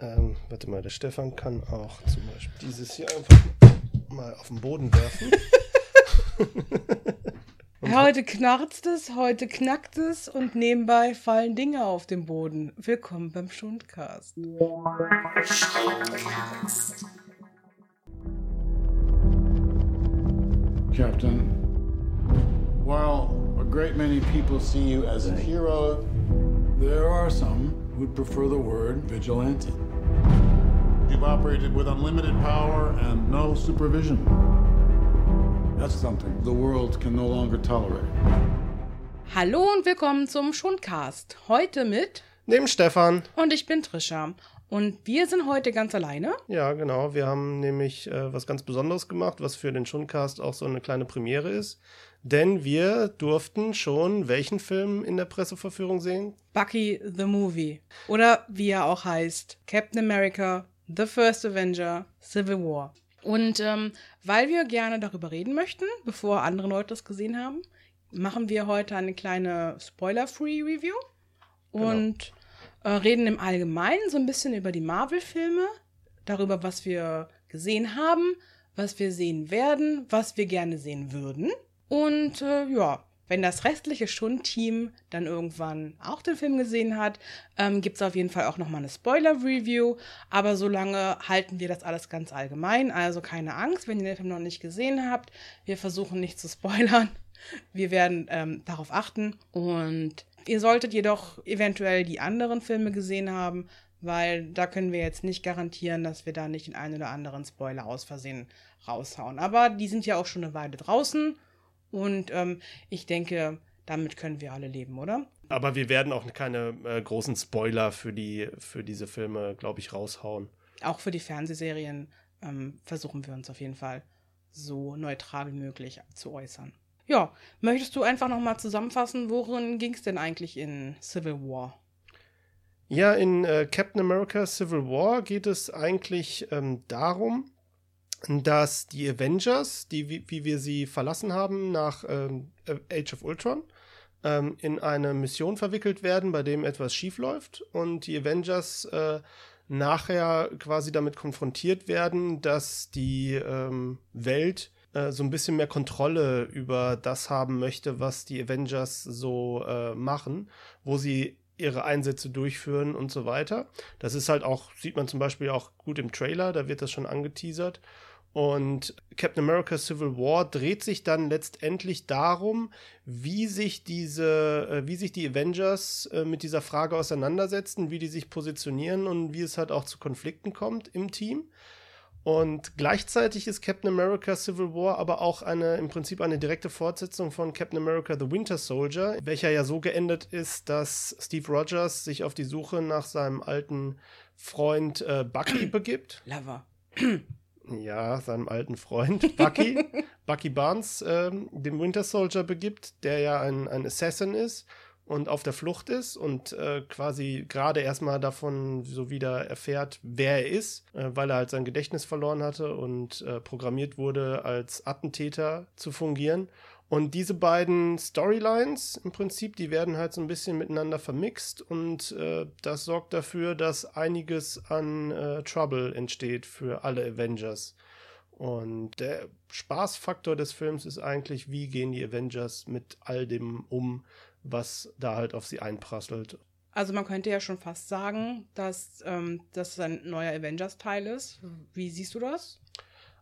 Ähm, warte mal, der Stefan kann auch zum Beispiel dieses hier einfach mal auf den Boden werfen. heute knarzt es, heute knackt es und nebenbei fallen Dinge auf den Boden. Willkommen beim Schundcast. Captain, while a great many people see you as a hero, there are some who'd prefer the word vigilante. You've operated with unlimited power and no supervision. That's something the world can no longer tolerate. Hallo und willkommen zum Schundcast. Heute mit Neben Stefan. und ich bin Trisha. Und wir sind heute ganz alleine. Ja, genau. Wir haben nämlich äh, was ganz Besonderes gemacht, was für den Schundcast auch so eine kleine Premiere ist. Denn wir durften schon welchen Film in der Presseverführung sehen? Bucky the Movie. Oder wie er auch heißt, Captain America, The First Avenger, Civil War. Und ähm, weil wir gerne darüber reden möchten, bevor andere Leute das gesehen haben, machen wir heute eine kleine Spoiler-Free Review und äh, reden im Allgemeinen so ein bisschen über die Marvel-Filme, darüber, was wir gesehen haben, was wir sehen werden, was wir gerne sehen würden. Und äh, ja, wenn das restliche Schund-Team dann irgendwann auch den Film gesehen hat, ähm, gibt es auf jeden Fall auch nochmal eine Spoiler-Review. Aber solange halten wir das alles ganz allgemein. Also keine Angst, wenn ihr den Film noch nicht gesehen habt. Wir versuchen nicht zu spoilern. Wir werden ähm, darauf achten. Und ihr solltet jedoch eventuell die anderen Filme gesehen haben, weil da können wir jetzt nicht garantieren, dass wir da nicht den einen oder anderen Spoiler aus Versehen raushauen. Aber die sind ja auch schon eine Weile draußen. Und ähm, ich denke, damit können wir alle leben, oder? Aber wir werden auch keine äh, großen Spoiler für, die, für diese Filme, glaube ich, raushauen. Auch für die Fernsehserien ähm, versuchen wir uns auf jeden Fall so neutral wie möglich zu äußern. Ja, möchtest du einfach nochmal zusammenfassen, worin ging es denn eigentlich in Civil War? Ja, in äh, Captain America Civil War geht es eigentlich ähm, darum, dass die Avengers, die wie, wir sie verlassen haben nach ähm, Age of Ultron, ähm, in eine Mission verwickelt werden, bei dem etwas schief läuft und die Avengers äh, nachher quasi damit konfrontiert werden, dass die ähm, Welt äh, so ein bisschen mehr Kontrolle über das haben möchte, was die Avengers so äh, machen, wo sie ihre Einsätze durchführen und so weiter. Das ist halt auch, sieht man zum Beispiel auch gut im Trailer, da wird das schon angeteasert. Und Captain America Civil War dreht sich dann letztendlich darum, wie sich diese, äh, wie sich die Avengers äh, mit dieser Frage auseinandersetzen, wie die sich positionieren und wie es halt auch zu Konflikten kommt im Team. Und gleichzeitig ist Captain America Civil War aber auch eine, im Prinzip eine direkte Fortsetzung von Captain America The Winter Soldier, welcher ja so geendet ist, dass Steve Rogers sich auf die Suche nach seinem alten Freund äh, Bucky begibt. Lover. Ja, seinem alten Freund Bucky, Bucky Barnes, ähm, dem Winter Soldier begibt, der ja ein, ein Assassin ist und auf der Flucht ist und äh, quasi gerade erstmal davon so wieder erfährt, wer er ist, äh, weil er halt sein Gedächtnis verloren hatte und äh, programmiert wurde, als Attentäter zu fungieren. Und diese beiden Storylines im Prinzip, die werden halt so ein bisschen miteinander vermixt und äh, das sorgt dafür, dass einiges an äh, Trouble entsteht für alle Avengers. Und der Spaßfaktor des Films ist eigentlich, wie gehen die Avengers mit all dem um, was da halt auf sie einprasselt. Also man könnte ja schon fast sagen, dass ähm, das ein neuer Avengers-Teil ist. Wie siehst du das?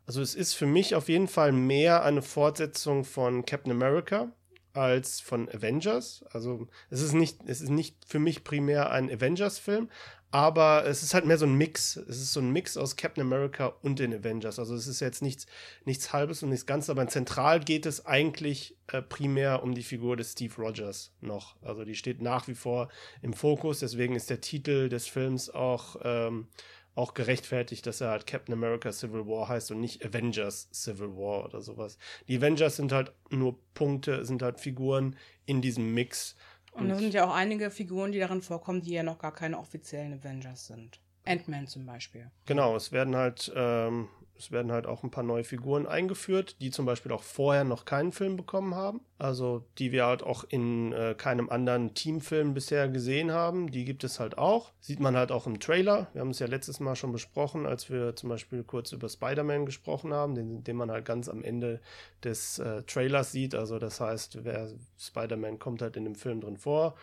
Also es ist für mich auf jeden Fall mehr eine Fortsetzung von Captain America als von Avengers. Also es ist nicht, es ist nicht für mich primär ein Avengers-Film, aber es ist halt mehr so ein Mix. Es ist so ein Mix aus Captain America und den Avengers. Also es ist jetzt nichts, nichts Halbes und nichts Ganzes, aber zentral geht es eigentlich äh, primär um die Figur des Steve Rogers noch. Also die steht nach wie vor im Fokus, deswegen ist der Titel des Films auch ähm, auch gerechtfertigt, dass er halt Captain America Civil War heißt und nicht Avengers Civil War oder sowas. Die Avengers sind halt nur Punkte, sind halt Figuren in diesem Mix. Und da sind ja auch einige Figuren, die darin vorkommen, die ja noch gar keine offiziellen Avengers sind. Ant-Man zum Beispiel. Genau, es werden halt, ähm, Es werden halt auch ein paar neue Figuren eingeführt, die zum Beispiel auch vorher noch keinen Film bekommen haben. Also die wir halt auch in äh, keinem anderen Teamfilm bisher gesehen haben. Die gibt es halt auch. Sieht man halt auch im Trailer. Wir haben es ja letztes Mal schon besprochen, als wir zum Beispiel kurz über Spider-Man gesprochen haben, den, den man halt ganz am Ende des äh, Trailers sieht. Also das heißt, wer Spider-Man kommt halt in dem Film drin vor.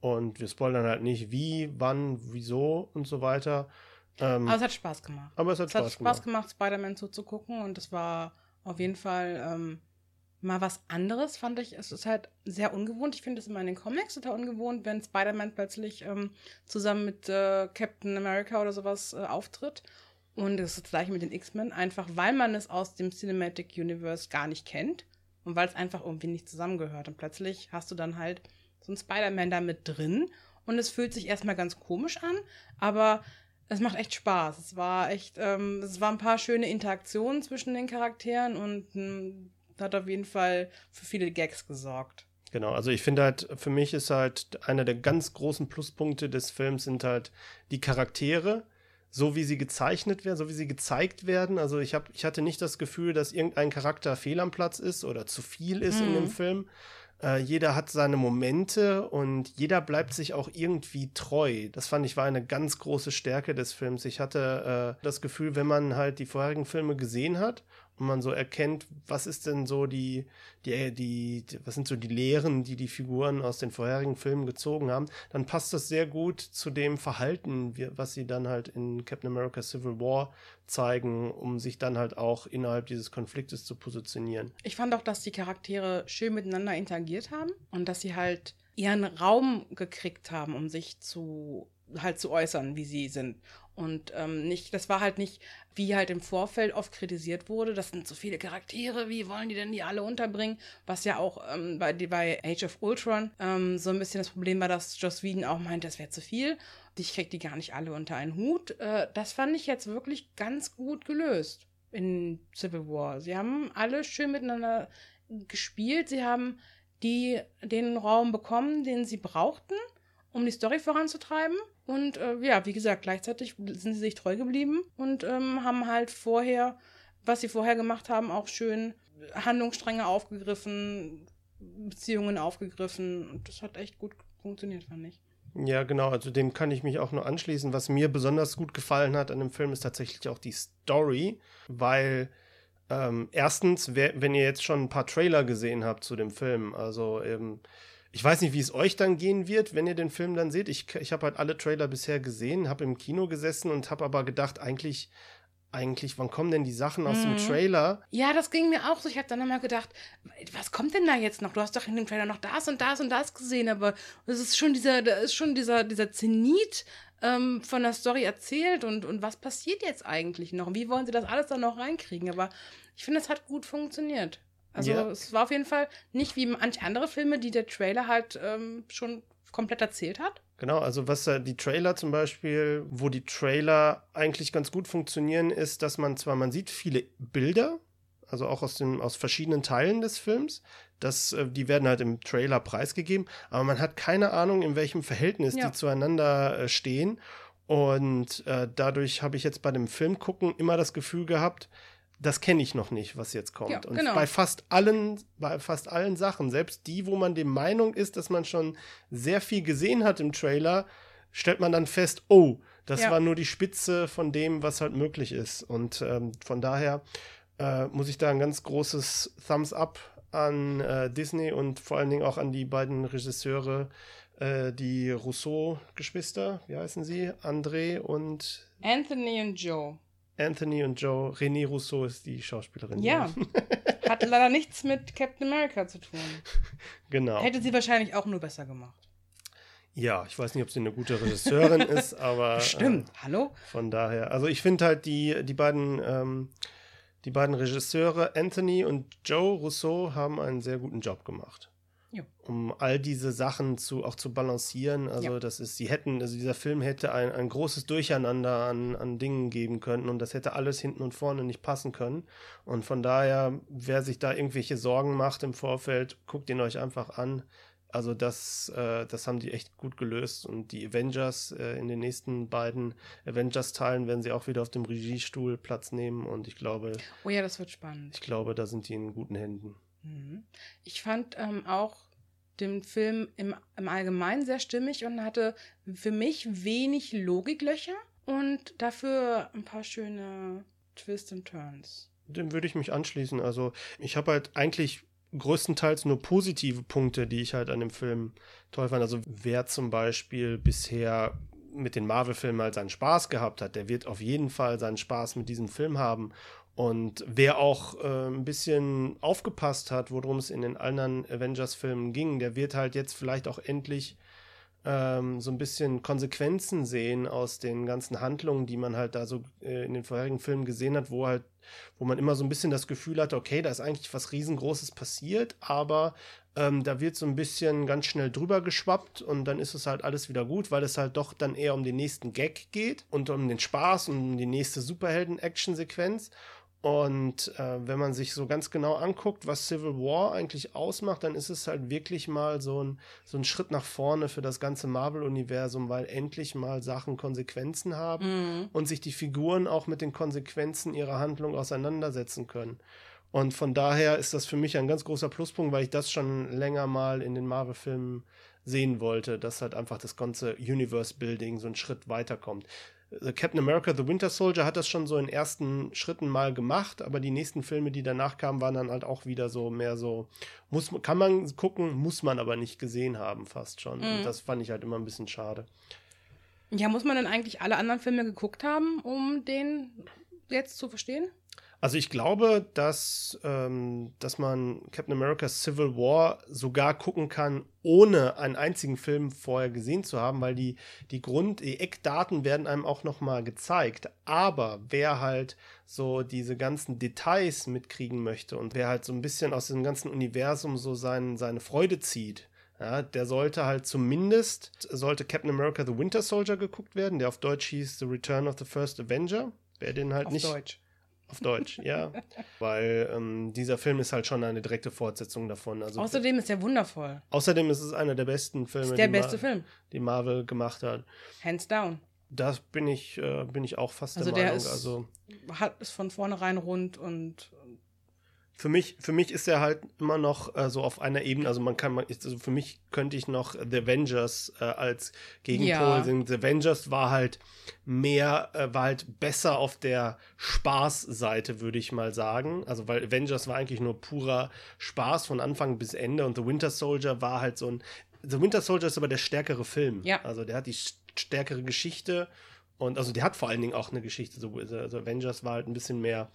Und wir spoilern halt nicht, wie, wann, wieso und so weiter. Ähm, aber es hat Spaß gemacht. Aber es hat, es Spaß, hat Spaß gemacht, gemacht Spider-Man zuzugucken und es war auf jeden Fall ähm, mal was anderes, fand ich. Es ist halt sehr ungewohnt. Ich finde es immer in den Comics total ungewohnt, wenn Spider-Man plötzlich ähm, zusammen mit äh, Captain America oder sowas äh, auftritt. Und das ist das gleiche mit den X-Men, einfach weil man es aus dem Cinematic Universe gar nicht kennt und weil es einfach irgendwie nicht zusammengehört. Und plötzlich hast du dann halt so einen Spider-Man da mit drin und es fühlt sich erstmal ganz komisch an, aber es macht echt Spaß. Es war echt, ähm, es waren ein paar schöne Interaktionen zwischen den Charakteren und ähm, hat auf jeden Fall für viele Gags gesorgt. Genau, also ich finde halt, für mich ist halt einer der ganz großen Pluspunkte des Films sind halt die Charaktere, so wie sie gezeichnet werden, so wie sie gezeigt werden. Also ich habe, ich hatte nicht das Gefühl, dass irgendein Charakter fehl am Platz ist oder zu viel ist mhm. in dem mhm. Film, äh, jeder hat seine Momente und jeder bleibt sich auch irgendwie treu. Das fand ich war eine ganz große Stärke des Films. Ich hatte äh, das Gefühl, wenn man halt die vorherigen Filme gesehen hat und man so erkennt, was ist denn so die, die, die, was sind so die Lehren, die die Figuren aus den vorherigen Filmen gezogen haben, dann passt das sehr gut zu dem Verhalten, was sie dann halt in Captain America Civil War zeigen, um sich dann halt auch innerhalb dieses Konfliktes zu positionieren. Ich fand auch, dass die Charaktere schön miteinander interagiert haben und dass sie halt ihren Raum gekriegt haben, um sich zu halt zu äußern, wie sie sind. Und ähm, nicht, das war halt nicht, wie halt im Vorfeld oft kritisiert wurde, das sind so viele Charaktere, wie wollen die denn die alle unterbringen? Was ja auch ähm, bei, bei Age of Ultron ähm, so ein bisschen das Problem war, dass Joss Whedon auch meint, das wäre zu viel. Ich krieg die gar nicht alle unter einen Hut. Äh, das fand ich jetzt wirklich ganz gut gelöst in Civil War. Sie haben alle schön miteinander gespielt. Sie haben die den Raum bekommen, den sie brauchten um die Story voranzutreiben. Und äh, ja, wie gesagt, gleichzeitig sind sie sich treu geblieben und ähm, haben halt vorher, was sie vorher gemacht haben, auch schön Handlungsstränge aufgegriffen, Beziehungen aufgegriffen. Und das hat echt gut funktioniert, fand ich. Ja, genau, also dem kann ich mich auch nur anschließen. Was mir besonders gut gefallen hat an dem Film ist tatsächlich auch die Story, weil ähm, erstens, wer, wenn ihr jetzt schon ein paar Trailer gesehen habt zu dem Film, also eben ich weiß nicht, wie es euch dann gehen wird, wenn ihr den Film dann seht. Ich, ich habe halt alle Trailer bisher gesehen, habe im Kino gesessen und habe aber gedacht, eigentlich, eigentlich, wann kommen denn die Sachen aus mhm. dem Trailer? Ja, das ging mir auch so. Ich habe dann nochmal gedacht, was kommt denn da jetzt noch? Du hast doch in dem Trailer noch das und das und das gesehen, aber es ist schon dieser, da ist schon dieser, dieser Zenit ähm, von der Story erzählt und, und was passiert jetzt eigentlich noch? Wie wollen sie das alles dann noch reinkriegen? Aber ich finde, es hat gut funktioniert. Also yeah. es war auf jeden Fall nicht wie manche andere Filme, die der Trailer halt ähm, schon komplett erzählt hat. Genau, also was äh, die Trailer zum Beispiel, wo die Trailer eigentlich ganz gut funktionieren, ist, dass man zwar, man sieht viele Bilder, also auch aus, dem, aus verschiedenen Teilen des Films, das, äh, die werden halt im Trailer preisgegeben, aber man hat keine Ahnung, in welchem Verhältnis ja. die zueinander äh, stehen. Und äh, dadurch habe ich jetzt bei dem Film gucken immer das Gefühl gehabt, das kenne ich noch nicht, was jetzt kommt. Ja, und genau. bei fast allen, bei fast allen Sachen, selbst die, wo man der Meinung ist, dass man schon sehr viel gesehen hat im Trailer, stellt man dann fest, oh, das ja. war nur die Spitze von dem, was halt möglich ist. Und ähm, von daher äh, muss ich da ein ganz großes Thumbs up an äh, Disney und vor allen Dingen auch an die beiden Regisseure, äh, die Rousseau-Geschwister, wie heißen sie? André und Anthony und Joe. Anthony und Joe. René Rousseau ist die Schauspielerin. Ja. Hat leider nichts mit Captain America zu tun. Genau. Hätte sie wahrscheinlich auch nur besser gemacht. Ja, ich weiß nicht, ob sie eine gute Regisseurin ist, aber. Stimmt, äh, hallo? Von daher. Also ich finde halt die, die beiden. Ähm, die beiden Regisseure Anthony und Joe Rousseau haben einen sehr guten Job gemacht. Ja. Um all diese Sachen zu, auch zu balancieren. Also, ja. das ist, sie hätten, also dieser Film hätte ein, ein großes Durcheinander an, an Dingen geben können und das hätte alles hinten und vorne nicht passen können. Und von daher, wer sich da irgendwelche Sorgen macht im Vorfeld, guckt ihn euch einfach an. Also das, äh, das haben die echt gut gelöst. Und die Avengers äh, in den nächsten beiden Avengers-Teilen werden sie auch wieder auf dem Regiestuhl Platz nehmen. Und ich glaube. Oh ja, das wird spannend. Ich glaube, da sind die in guten Händen. Mhm. Ich fand ähm, auch den Film im, im Allgemeinen sehr stimmig und hatte für mich wenig Logiklöcher und dafür ein paar schöne Twists und Turns. Dem würde ich mich anschließen. Also ich habe halt eigentlich größtenteils nur positive Punkte, die ich halt an dem Film toll fand. Also wer zum Beispiel bisher mit den Marvel-Filmen halt seinen Spaß gehabt hat, der wird auf jeden Fall seinen Spaß mit diesem Film haben. Und wer auch äh, ein bisschen aufgepasst hat, worum es in den anderen Avengers-Filmen ging, der wird halt jetzt vielleicht auch endlich ähm, so ein bisschen Konsequenzen sehen aus den ganzen Handlungen, die man halt da so äh, in den vorherigen Filmen gesehen hat, wo halt, wo man immer so ein bisschen das Gefühl hatte, okay, da ist eigentlich was riesengroßes passiert, aber ähm, da wird so ein bisschen ganz schnell drüber geschwappt und dann ist es halt alles wieder gut, weil es halt doch dann eher um den nächsten Gag geht und um den Spaß und um die nächste Superhelden-Action-Sequenz. Und äh, wenn man sich so ganz genau anguckt, was Civil War eigentlich ausmacht, dann ist es halt wirklich mal so ein, so ein Schritt nach vorne für das ganze Marvel-Universum, weil endlich mal Sachen Konsequenzen haben mhm. und sich die Figuren auch mit den Konsequenzen ihrer Handlung auseinandersetzen können. Und von daher ist das für mich ein ganz großer Pluspunkt, weil ich das schon länger mal in den Marvel-Filmen sehen wollte, dass halt einfach das ganze Universe-Building so einen Schritt weiterkommt. Captain America, The Winter Soldier hat das schon so in ersten Schritten mal gemacht, aber die nächsten Filme, die danach kamen, waren dann halt auch wieder so mehr so, muss, kann man gucken, muss man aber nicht gesehen haben, fast schon. Mhm. Und das fand ich halt immer ein bisschen schade. Ja, muss man denn eigentlich alle anderen Filme geguckt haben, um den jetzt zu verstehen? Also ich glaube, dass, ähm, dass man Captain America Civil War sogar gucken kann, ohne einen einzigen Film vorher gesehen zu haben, weil die, die Grund, die Eckdaten werden einem auch nochmal gezeigt. Aber wer halt so diese ganzen Details mitkriegen möchte und wer halt so ein bisschen aus dem ganzen Universum so sein, seine Freude zieht, ja, der sollte halt zumindest, sollte Captain America The Winter Soldier geguckt werden, der auf Deutsch hieß The Return of the First Avenger. Wer den halt auf nicht. Deutsch. Auf Deutsch, ja. Weil ähm, dieser Film ist halt schon eine direkte Fortsetzung davon. Also, außerdem ist er wundervoll. Außerdem ist es einer der besten Filme, ist der die, beste Ma Film. die Marvel gemacht hat. Hands down. Das bin ich, äh, bin ich auch fast also der Meinung. Ist, also hat es von vornherein rund und für mich, für mich ist er halt immer noch äh, so auf einer Ebene, also man kann, also für mich könnte ich noch The Avengers äh, als Gegenpol Ja. sehen. The Avengers war halt mehr, äh, war halt besser auf der Spaßseite, würde ich mal sagen. Also, weil Avengers war eigentlich nur purer Spaß von Anfang bis Ende und The Winter Soldier war halt so ein. The Winter Soldier ist aber der stärkere Film. Ja. Also, der hat die st- stärkere Geschichte und also, der hat vor allen Dingen auch eine Geschichte. So, also Avengers war halt ein bisschen mehr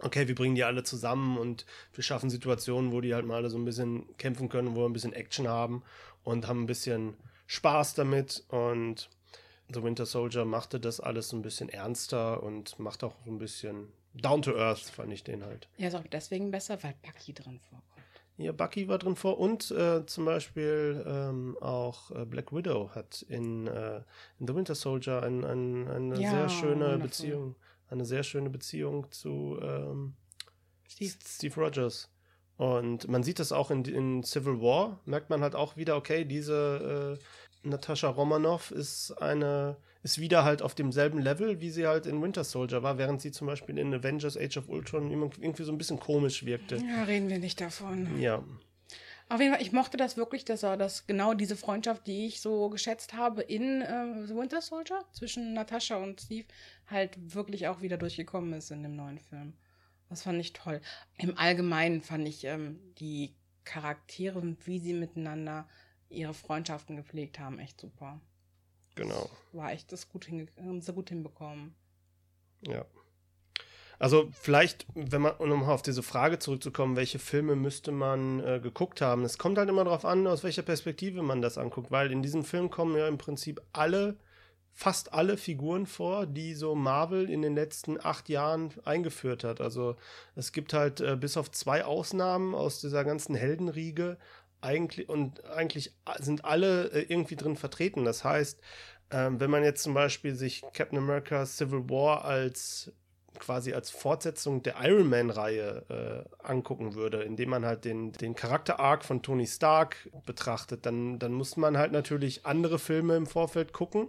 okay, wir bringen die alle zusammen und wir schaffen Situationen, wo die halt mal alle so ein bisschen kämpfen können, wo wir ein bisschen Action haben und haben ein bisschen Spaß damit. Und The Winter Soldier machte das alles so ein bisschen ernster und macht auch so ein bisschen down to earth, fand ich den halt. ja, ist auch deswegen besser, weil Bucky drin vorkommt. Ja, Bucky war drin vor und äh, zum Beispiel ähm, auch äh, Black Widow hat in, äh, in The Winter Soldier ein, ein, eine Ja, sehr schöne wundervoll. Beziehung, eine sehr schöne Beziehung zu ähm, Steve. Steve Rogers. Und man sieht das auch in, in Civil War, merkt man halt auch wieder, okay, diese äh, Natascha Romanoff ist eine, ist wieder halt auf demselben Level, wie sie halt in Winter Soldier war, während sie zum Beispiel in Avengers Age of Ultron irgendwie so ein bisschen komisch wirkte. Ja, reden wir nicht davon. Ja, Auf jeden Fall, ich mochte das wirklich, dass er das genau diese Freundschaft, die ich so geschätzt habe in äh, The Winter Soldier zwischen Natascha und Steve, halt wirklich auch wieder durchgekommen ist in dem neuen Film. Das fand ich toll. Im Allgemeinen fand ich ähm, die Charaktere und wie sie miteinander ihre Freundschaften gepflegt haben, echt super. genau. War echt das gut hinge sie gut hinbekommen. Ja. Also vielleicht, wenn man, um auf diese Frage zurückzukommen, welche Filme müsste man äh, geguckt haben? Es kommt halt immer darauf an, aus welcher Perspektive man das anguckt, weil in diesem Film kommen ja im Prinzip alle, fast alle Figuren vor, die so Marvel in den letzten acht Jahren eingeführt hat. Also es gibt halt äh, bis auf zwei Ausnahmen aus dieser ganzen Heldenriege eigentlich und eigentlich sind alle äh, irgendwie drin vertreten. Das heißt, ähm, wenn man jetzt zum Beispiel sich Captain America Civil War als quasi als Fortsetzung der Iron Man-Reihe äh, angucken würde, indem man halt den, den Charakter-Arc von Tony Stark betrachtet, dann, dann muss man halt natürlich andere Filme im Vorfeld gucken,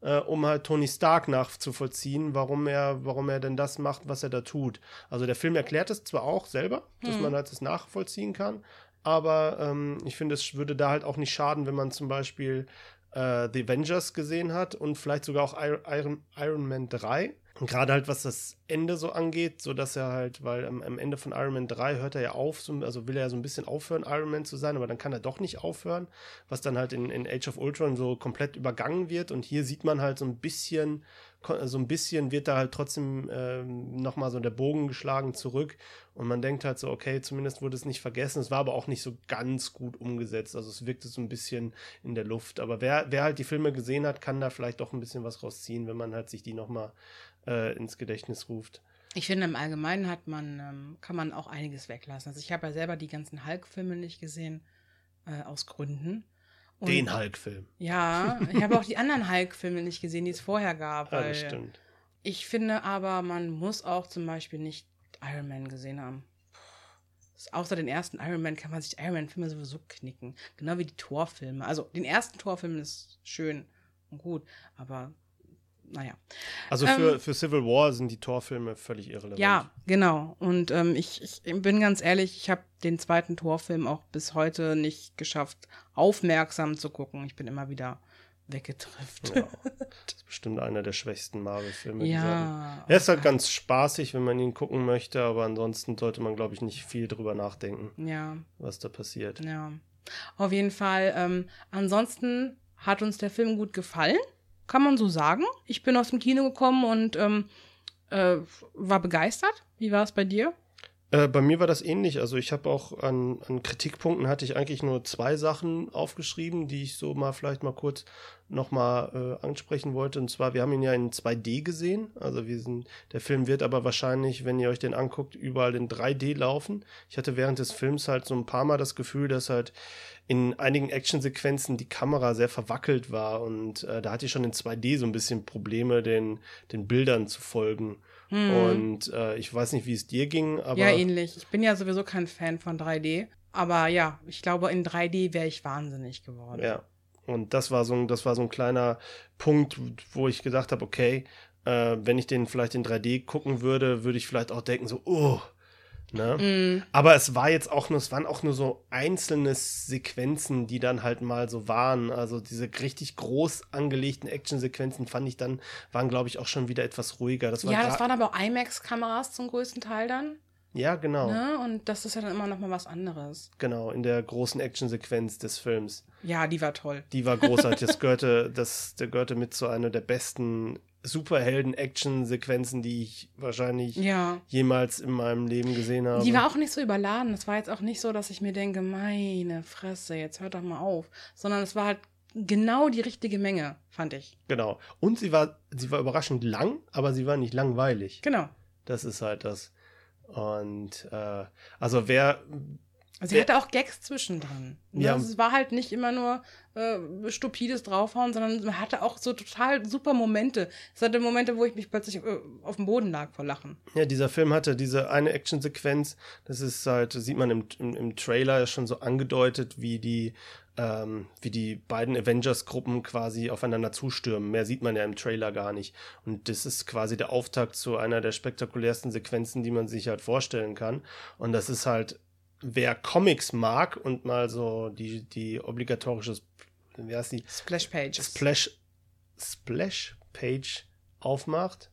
äh, um halt Tony Stark nachzuvollziehen, warum er, warum er denn das macht, was er da tut. Also der Film erklärt es zwar auch selber, dass Hm. man halt das nachvollziehen kann, aber ähm, ich finde, es würde da halt auch nicht schaden, wenn man zum Beispiel äh, The Avengers gesehen hat und vielleicht sogar auch Ir- Iron, Iron Man 3. Und gerade halt, was das Ende so angeht, so dass er halt, weil am, am Ende von Iron Man 3 hört er ja auf, so, also will er ja so ein bisschen aufhören, Iron Man zu sein, aber dann kann er doch nicht aufhören, was dann halt in, in Age of Ultron so komplett übergangen wird. Und hier sieht man halt so ein bisschen, so ein bisschen wird da halt trotzdem ähm, nochmal so der Bogen geschlagen zurück. Und man denkt halt so, okay, zumindest wurde es nicht vergessen. Es war aber auch nicht so ganz gut umgesetzt. Also es wirkte so ein bisschen in der Luft. Aber wer, wer halt die Filme gesehen hat, kann da vielleicht doch ein bisschen was rausziehen, wenn man halt sich die nochmal äh, ins Gedächtnis ruft. Ich finde, im Allgemeinen hat man, ähm, kann man auch einiges weglassen. Also ich habe ja selber die ganzen Hulk-Filme nicht gesehen, äh, aus Gründen. Und- Den Hulk-Film. Ja, ich habe auch die anderen Hulk-Filme nicht gesehen, die es vorher gab. Ja, Weil das stimmt. Ich finde aber, man muss auch zum Beispiel nicht Iron Man gesehen haben. Außer den ersten Iron Man kann man sich die Iron Man-Filme sowieso knicken. Genau wie die Torfilme. Also den ersten Torfilm ist schön und gut, aber naja. Also für, Ähm, für Civil War sind die Torfilme völlig irrelevant. Ja, genau. Und ähm, ich, ich bin ganz ehrlich, ich habe den zweiten Torfilm auch bis heute nicht geschafft, aufmerksam zu gucken. Ich bin immer wieder weggetrifft. Ja. Das ist bestimmt einer der schwächsten Marvel-Filme. Ja. Er ist halt ganz spaßig, wenn man ihn gucken möchte, aber ansonsten sollte man, glaube ich, nicht viel drüber nachdenken, Ja. was da passiert. Ja, auf jeden Fall. Ähm, ansonsten hat uns der Film gut gefallen, kann man so sagen. Ich bin aus dem Kino gekommen und ähm, äh, war begeistert. Wie war es bei dir? Äh, bei mir war das ähnlich. Also ich habe auch an, an Kritikpunkten hatte ich eigentlich nur zwei Sachen aufgeschrieben, die ich so mal vielleicht mal kurz nochmal äh, ansprechen wollte. Und zwar, wir haben ihn ja in 2D gesehen. Also wir sind, der Film wird aber wahrscheinlich, wenn ihr euch den anguckt, überall in 3D laufen. Ich hatte während des Films halt so ein paar Mal das Gefühl, dass halt in einigen Actionsequenzen die Kamera sehr verwackelt war und äh, da hatte ich schon in 2D so ein bisschen Probleme, den, den Bildern zu folgen. Und äh, ich weiß nicht, wie es dir ging, aber Hm. ja, ähnlich. Ich bin ja sowieso kein Fan von 3D. Aber ja, ich glaube, in 3D wäre ich wahnsinnig geworden. Ja. Und das war so ein, das war so ein kleiner Punkt, wo ich gedacht habe, okay, äh, wenn ich den vielleicht in 3D gucken würde, würde ich vielleicht auch denken, so, oh. Ne? Mm, Aber es war jetzt auch nur, es waren auch nur so einzelne Sequenzen, die dann halt mal so waren. Also diese richtig groß angelegten Actionsequenzen fand ich dann, waren glaube ich auch schon wieder etwas ruhiger. Das war ja, das waren aber auch IMAX-Kameras zum größten Teil dann. ja genau, Ne? Und das ist ja dann immer noch mal was anderes. genau in der großen Actionsequenz des Films. Ja, die war toll. Die war großartig. Das gehörte, das, der gehörte mit zu einer der besten Superhelden-Action-Sequenzen, die ich wahrscheinlich Ja. jemals in meinem Leben gesehen habe. Die war auch nicht so überladen. Es war jetzt auch nicht so, dass ich mir denke, meine Fresse, jetzt hört doch mal auf. Sondern es war halt genau die richtige Menge, fand ich. genau. Und sie war, sie war überraschend lang, aber sie war nicht langweilig. Genau. Das ist halt das. Und äh, also wer Also sie Ja. hatte auch Gags zwischendrin. Ne? Ja. Also es war halt nicht immer nur äh, stupides Draufhauen, sondern man hatte auch so total super Momente. Es hatte Momente, wo ich mich plötzlich äh, auf dem Boden lag vor Lachen. Ja, dieser Film hatte diese eine Actionsequenz, das ist halt, sieht man im, im, im Trailer schon so angedeutet, wie die, ähm, wie die beiden Avengers-Gruppen quasi aufeinander zustürmen. Mehr sieht man ja im Trailer gar nicht. Und das ist quasi der Auftakt zu einer der spektakulärsten Sequenzen, die man sich halt vorstellen kann. Und das ist halt, wer Comics mag und mal so die, die obligatorische, wie heißt die? Splash Pages. Splash, Splash Page aufmacht.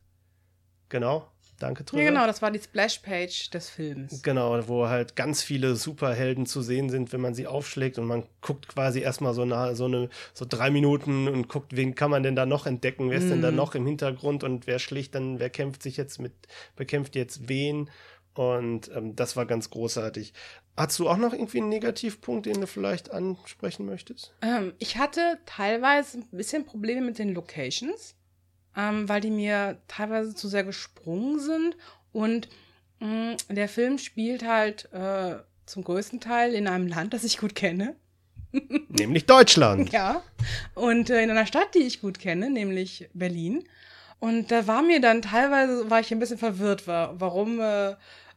Genau. Danke, ja, Trüger. genau, das war die Splash Page des Films. Genau, wo halt ganz viele Superhelden zu sehen sind, wenn man sie aufschlägt und man guckt quasi erstmal so, nah, so, eine, so drei Minuten und guckt, wen kann man denn da noch entdecken, wer ist denn da Mhm. noch im Hintergrund und wer schlägt dann, wer kämpft sich jetzt mit, bekämpft jetzt wen und ähm, das war ganz großartig. Hast du auch noch irgendwie einen Negativpunkt, den du vielleicht ansprechen möchtest? Ähm, ich hatte teilweise ein bisschen Probleme mit den Locations, ähm, weil die mir teilweise zu sehr gesprungen sind. Und mh, der Film spielt halt äh, zum größten Teil in einem Land, das ich gut kenne. Nämlich Deutschland. Ja. Und äh, in einer Stadt, die ich gut kenne, nämlich Berlin. Und da war mir dann teilweise, war ich ein bisschen verwirrt, war, warum, äh,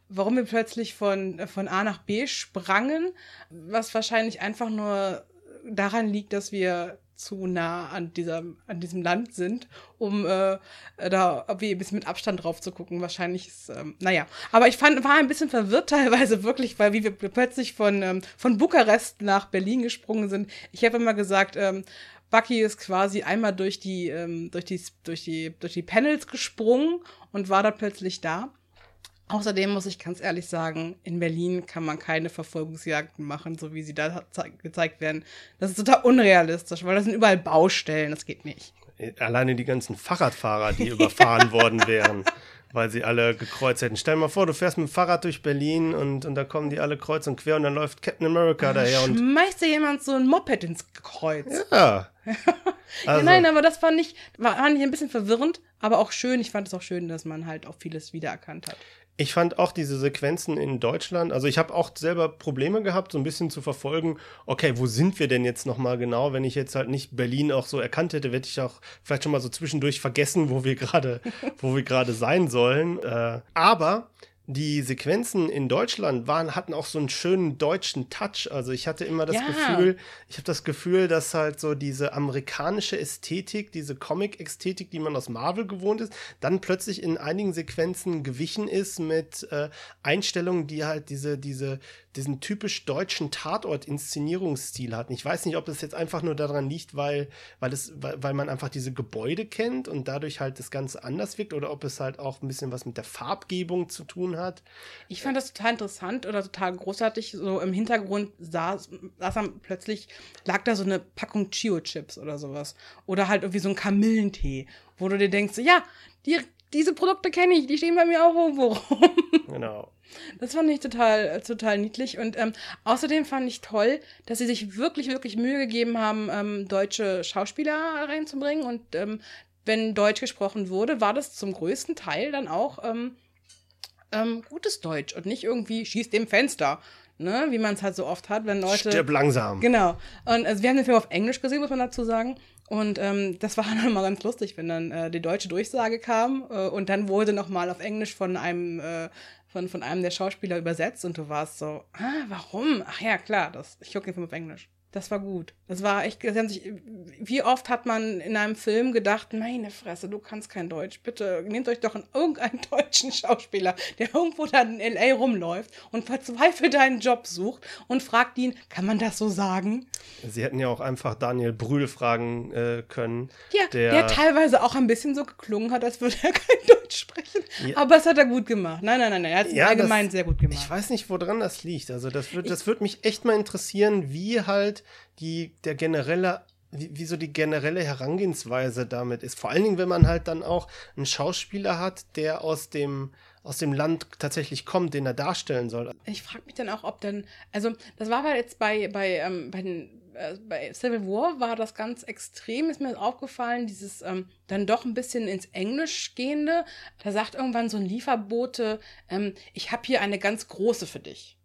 warum wir plötzlich von, von A nach B sprangen, was wahrscheinlich einfach nur daran liegt, dass wir zu nah an, dieser, an diesem Land sind, um äh, da irgendwie ein bisschen mit Abstand drauf zu gucken. Wahrscheinlich ist, ähm, naja. Aber ich fand, war ein bisschen verwirrt teilweise wirklich, weil wie wir plötzlich von, ähm, von Bukarest nach Berlin gesprungen sind. Ich habe immer gesagt, ähm, Bucky ist quasi einmal durch die, ähm, durch die, durch die, durch die Panels gesprungen und war dann plötzlich da. Außerdem muss ich ganz ehrlich sagen, in Berlin kann man keine Verfolgungsjagden machen, so wie sie da gezeigt werden. Das ist total unrealistisch, weil das sind überall Baustellen, das geht nicht. Alleine die ganzen Fahrradfahrer, die überfahren worden wären, weil sie alle gekreuzt hätten. Stell dir mal vor, du fährst mit dem Fahrrad durch Berlin und, und da kommen die alle kreuz und quer und dann läuft Captain America daher und. Schmeißt dir jemand so ein Moped ins Kreuz. Ja. Also. nein, aber das fand ich, war, fand ich ein bisschen verwirrend, aber auch schön. Ich fand es auch schön, dass man halt auch vieles wiedererkannt hat. Ich fand auch diese Sequenzen in Deutschland, also ich habe auch selber Probleme gehabt, so ein bisschen zu verfolgen, okay, wo sind wir denn jetzt nochmal genau? Wenn ich jetzt halt nicht Berlin auch so erkannt hätte, hätte ich auch vielleicht schon mal so zwischendurch vergessen, wo wir gerade, wo wir gerade sein sollen. Äh, aber die Sequenzen in Deutschland waren, hatten auch so einen schönen deutschen Touch. Also ich hatte immer das ja. Gefühl, ich habe das Gefühl, dass halt so diese amerikanische Ästhetik, diese Comic-Ästhetik, die man aus Marvel gewohnt ist, dann plötzlich in einigen Sequenzen gewichen ist mit äh, Einstellungen, die halt diese, diese, diesen typisch deutschen Tatort-Inszenierungsstil hatten. Ich weiß nicht, ob das jetzt einfach nur daran liegt, weil, weil, es, weil, weil man einfach diese Gebäude kennt und dadurch halt das Ganze anders wirkt oder ob es halt auch ein bisschen was mit der Farbgebung zu tun hat. Ich fand das total interessant oder total großartig. So im Hintergrund saß, saß dann plötzlich, lag da so eine Packung Chio-Chips oder sowas. Oder halt irgendwie so ein Kamillentee, wo du dir denkst, ja, die, diese Produkte kenne ich, die stehen bei mir auch irgendwo rum. Genau. Das fand ich total, total niedlich. Und ähm, außerdem fand ich toll, dass sie sich wirklich, wirklich Mühe gegeben haben, ähm, deutsche Schauspieler reinzubringen. Und ähm, wenn Deutsch gesprochen wurde, war das zum größten Teil dann auch ähm, ähm, gutes Deutsch und nicht irgendwie schießt dem Fenster. Ne, wie man es halt so oft hat, wenn Leute. Stirb langsam. Genau. Und also wir haben den Film auf Englisch gesehen, muss man dazu sagen. Und ähm, das war dann mal ganz lustig, wenn dann äh, die deutsche Durchsage kam äh, und dann wurde noch mal auf Englisch von einem äh, von, von einem der Schauspieler übersetzt und du warst so, ah, warum? Ach ja, klar, das, ich gucke den Film auf Englisch. Das war gut. Das war echt, sich, wie oft hat man in einem Film gedacht, meine Fresse, du kannst kein Deutsch. Bitte nehmt euch doch einen, irgendeinen deutschen Schauspieler, der irgendwo da in L.A. rumläuft und verzweifelt einen Job sucht und fragt ihn, kann man das so sagen? Sie hätten ja auch einfach Daniel Brühl fragen äh, können. Ja, der, der, teilweise auch ein bisschen so geklungen hat, als würde er kein Deutsch sprechen. Ja. Aber es hat er gut gemacht. Nein, nein, nein, nein. er hat es ja, allgemein das, sehr gut gemacht. Ich weiß nicht, woran das liegt. Also das, wird, das würde mich echt mal interessieren, wie halt die, der generelle wie, wie die generelle Herangehensweise damit ist. Vor allen Dingen, wenn man halt dann auch einen Schauspieler hat, der aus dem, aus dem Land tatsächlich kommt, den er darstellen soll. Ich frage mich dann auch, ob dann, also das war halt jetzt bei, bei, ähm, bei, den, äh, bei Civil War war das ganz extrem, ist mir aufgefallen, dieses ähm, dann doch ein bisschen ins Englisch gehende. Da sagt irgendwann so ein Lieferbote, ähm, ich habe hier eine ganz große für dich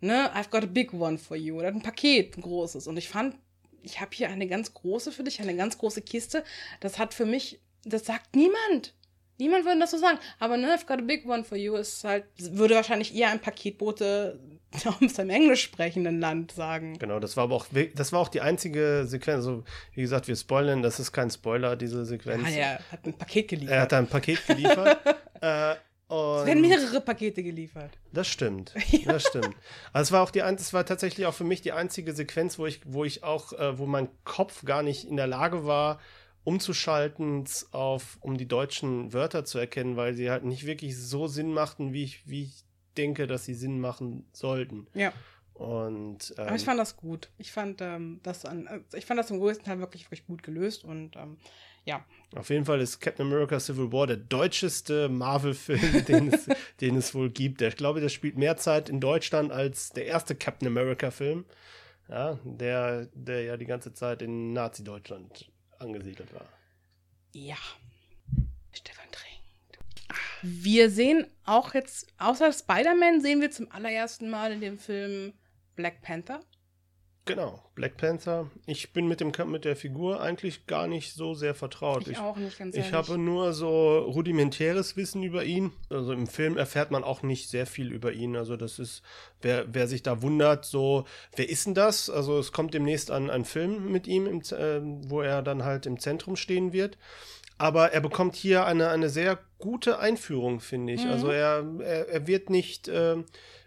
ne, I've got a big one for you. Oder ein Paket, ein großes. Und ich fand, ich habe hier eine ganz große für dich, eine ganz große Kiste. Das hat für mich, das sagt niemand. Niemand würde das so sagen. Aber ne, I've got a big one for you ist halt, würde wahrscheinlich eher ein Paketbote aus dem englisch sprechenden Land sagen. Genau, das war aber auch, das war auch die einzige Sequenz. Also, wie gesagt, wir spoilern, das ist kein Spoiler, diese Sequenz. Ah, er hat ein Paket geliefert. Er hat ein Paket geliefert. äh, und es werden mehrere Pakete geliefert. Das stimmt. Ja. Das stimmt. Also es war auch die es war tatsächlich auch für mich die einzige Sequenz, wo ich, wo ich auch, äh, wo mein Kopf gar nicht in der Lage war, umzuschalten auf, um die deutschen Wörter zu erkennen, weil sie halt nicht wirklich so Sinn machten, wie ich, wie ich denke, dass sie Sinn machen sollten. Ja. Und, ähm, Aber ich fand das gut. Ich fand ähm, das an, ich fand das im größten Teil wirklich, wirklich gut gelöst und ähm, ja. Auf jeden Fall ist Captain America Civil War der deutscheste Marvel-Film, den, es, den es wohl gibt. Ich glaube, der spielt mehr Zeit in Deutschland als der erste Captain America-Film, ja, der, der ja die ganze Zeit in Nazi-Deutschland angesiedelt war. Ja. Stefan trinkt. Wir sehen auch jetzt, außer Spider-Man, sehen wir zum allerersten Mal in dem Film Black Panther. Genau, Black Panther. Ich bin mit dem mit der Figur eigentlich gar nicht so sehr vertraut. Ich, ich auch nicht ganz Ich habe nur so rudimentäres Wissen über ihn. Also im Film erfährt man auch nicht sehr viel über ihn. Also das ist, wer, wer sich da wundert, so, wer ist denn das? Also es kommt demnächst an ein Film mit ihm, im, äh, wo er dann halt im Zentrum stehen wird. Aber er bekommt hier eine, eine sehr gute Einführung, finde ich. Mhm. Also er, er, er wird nicht. Äh,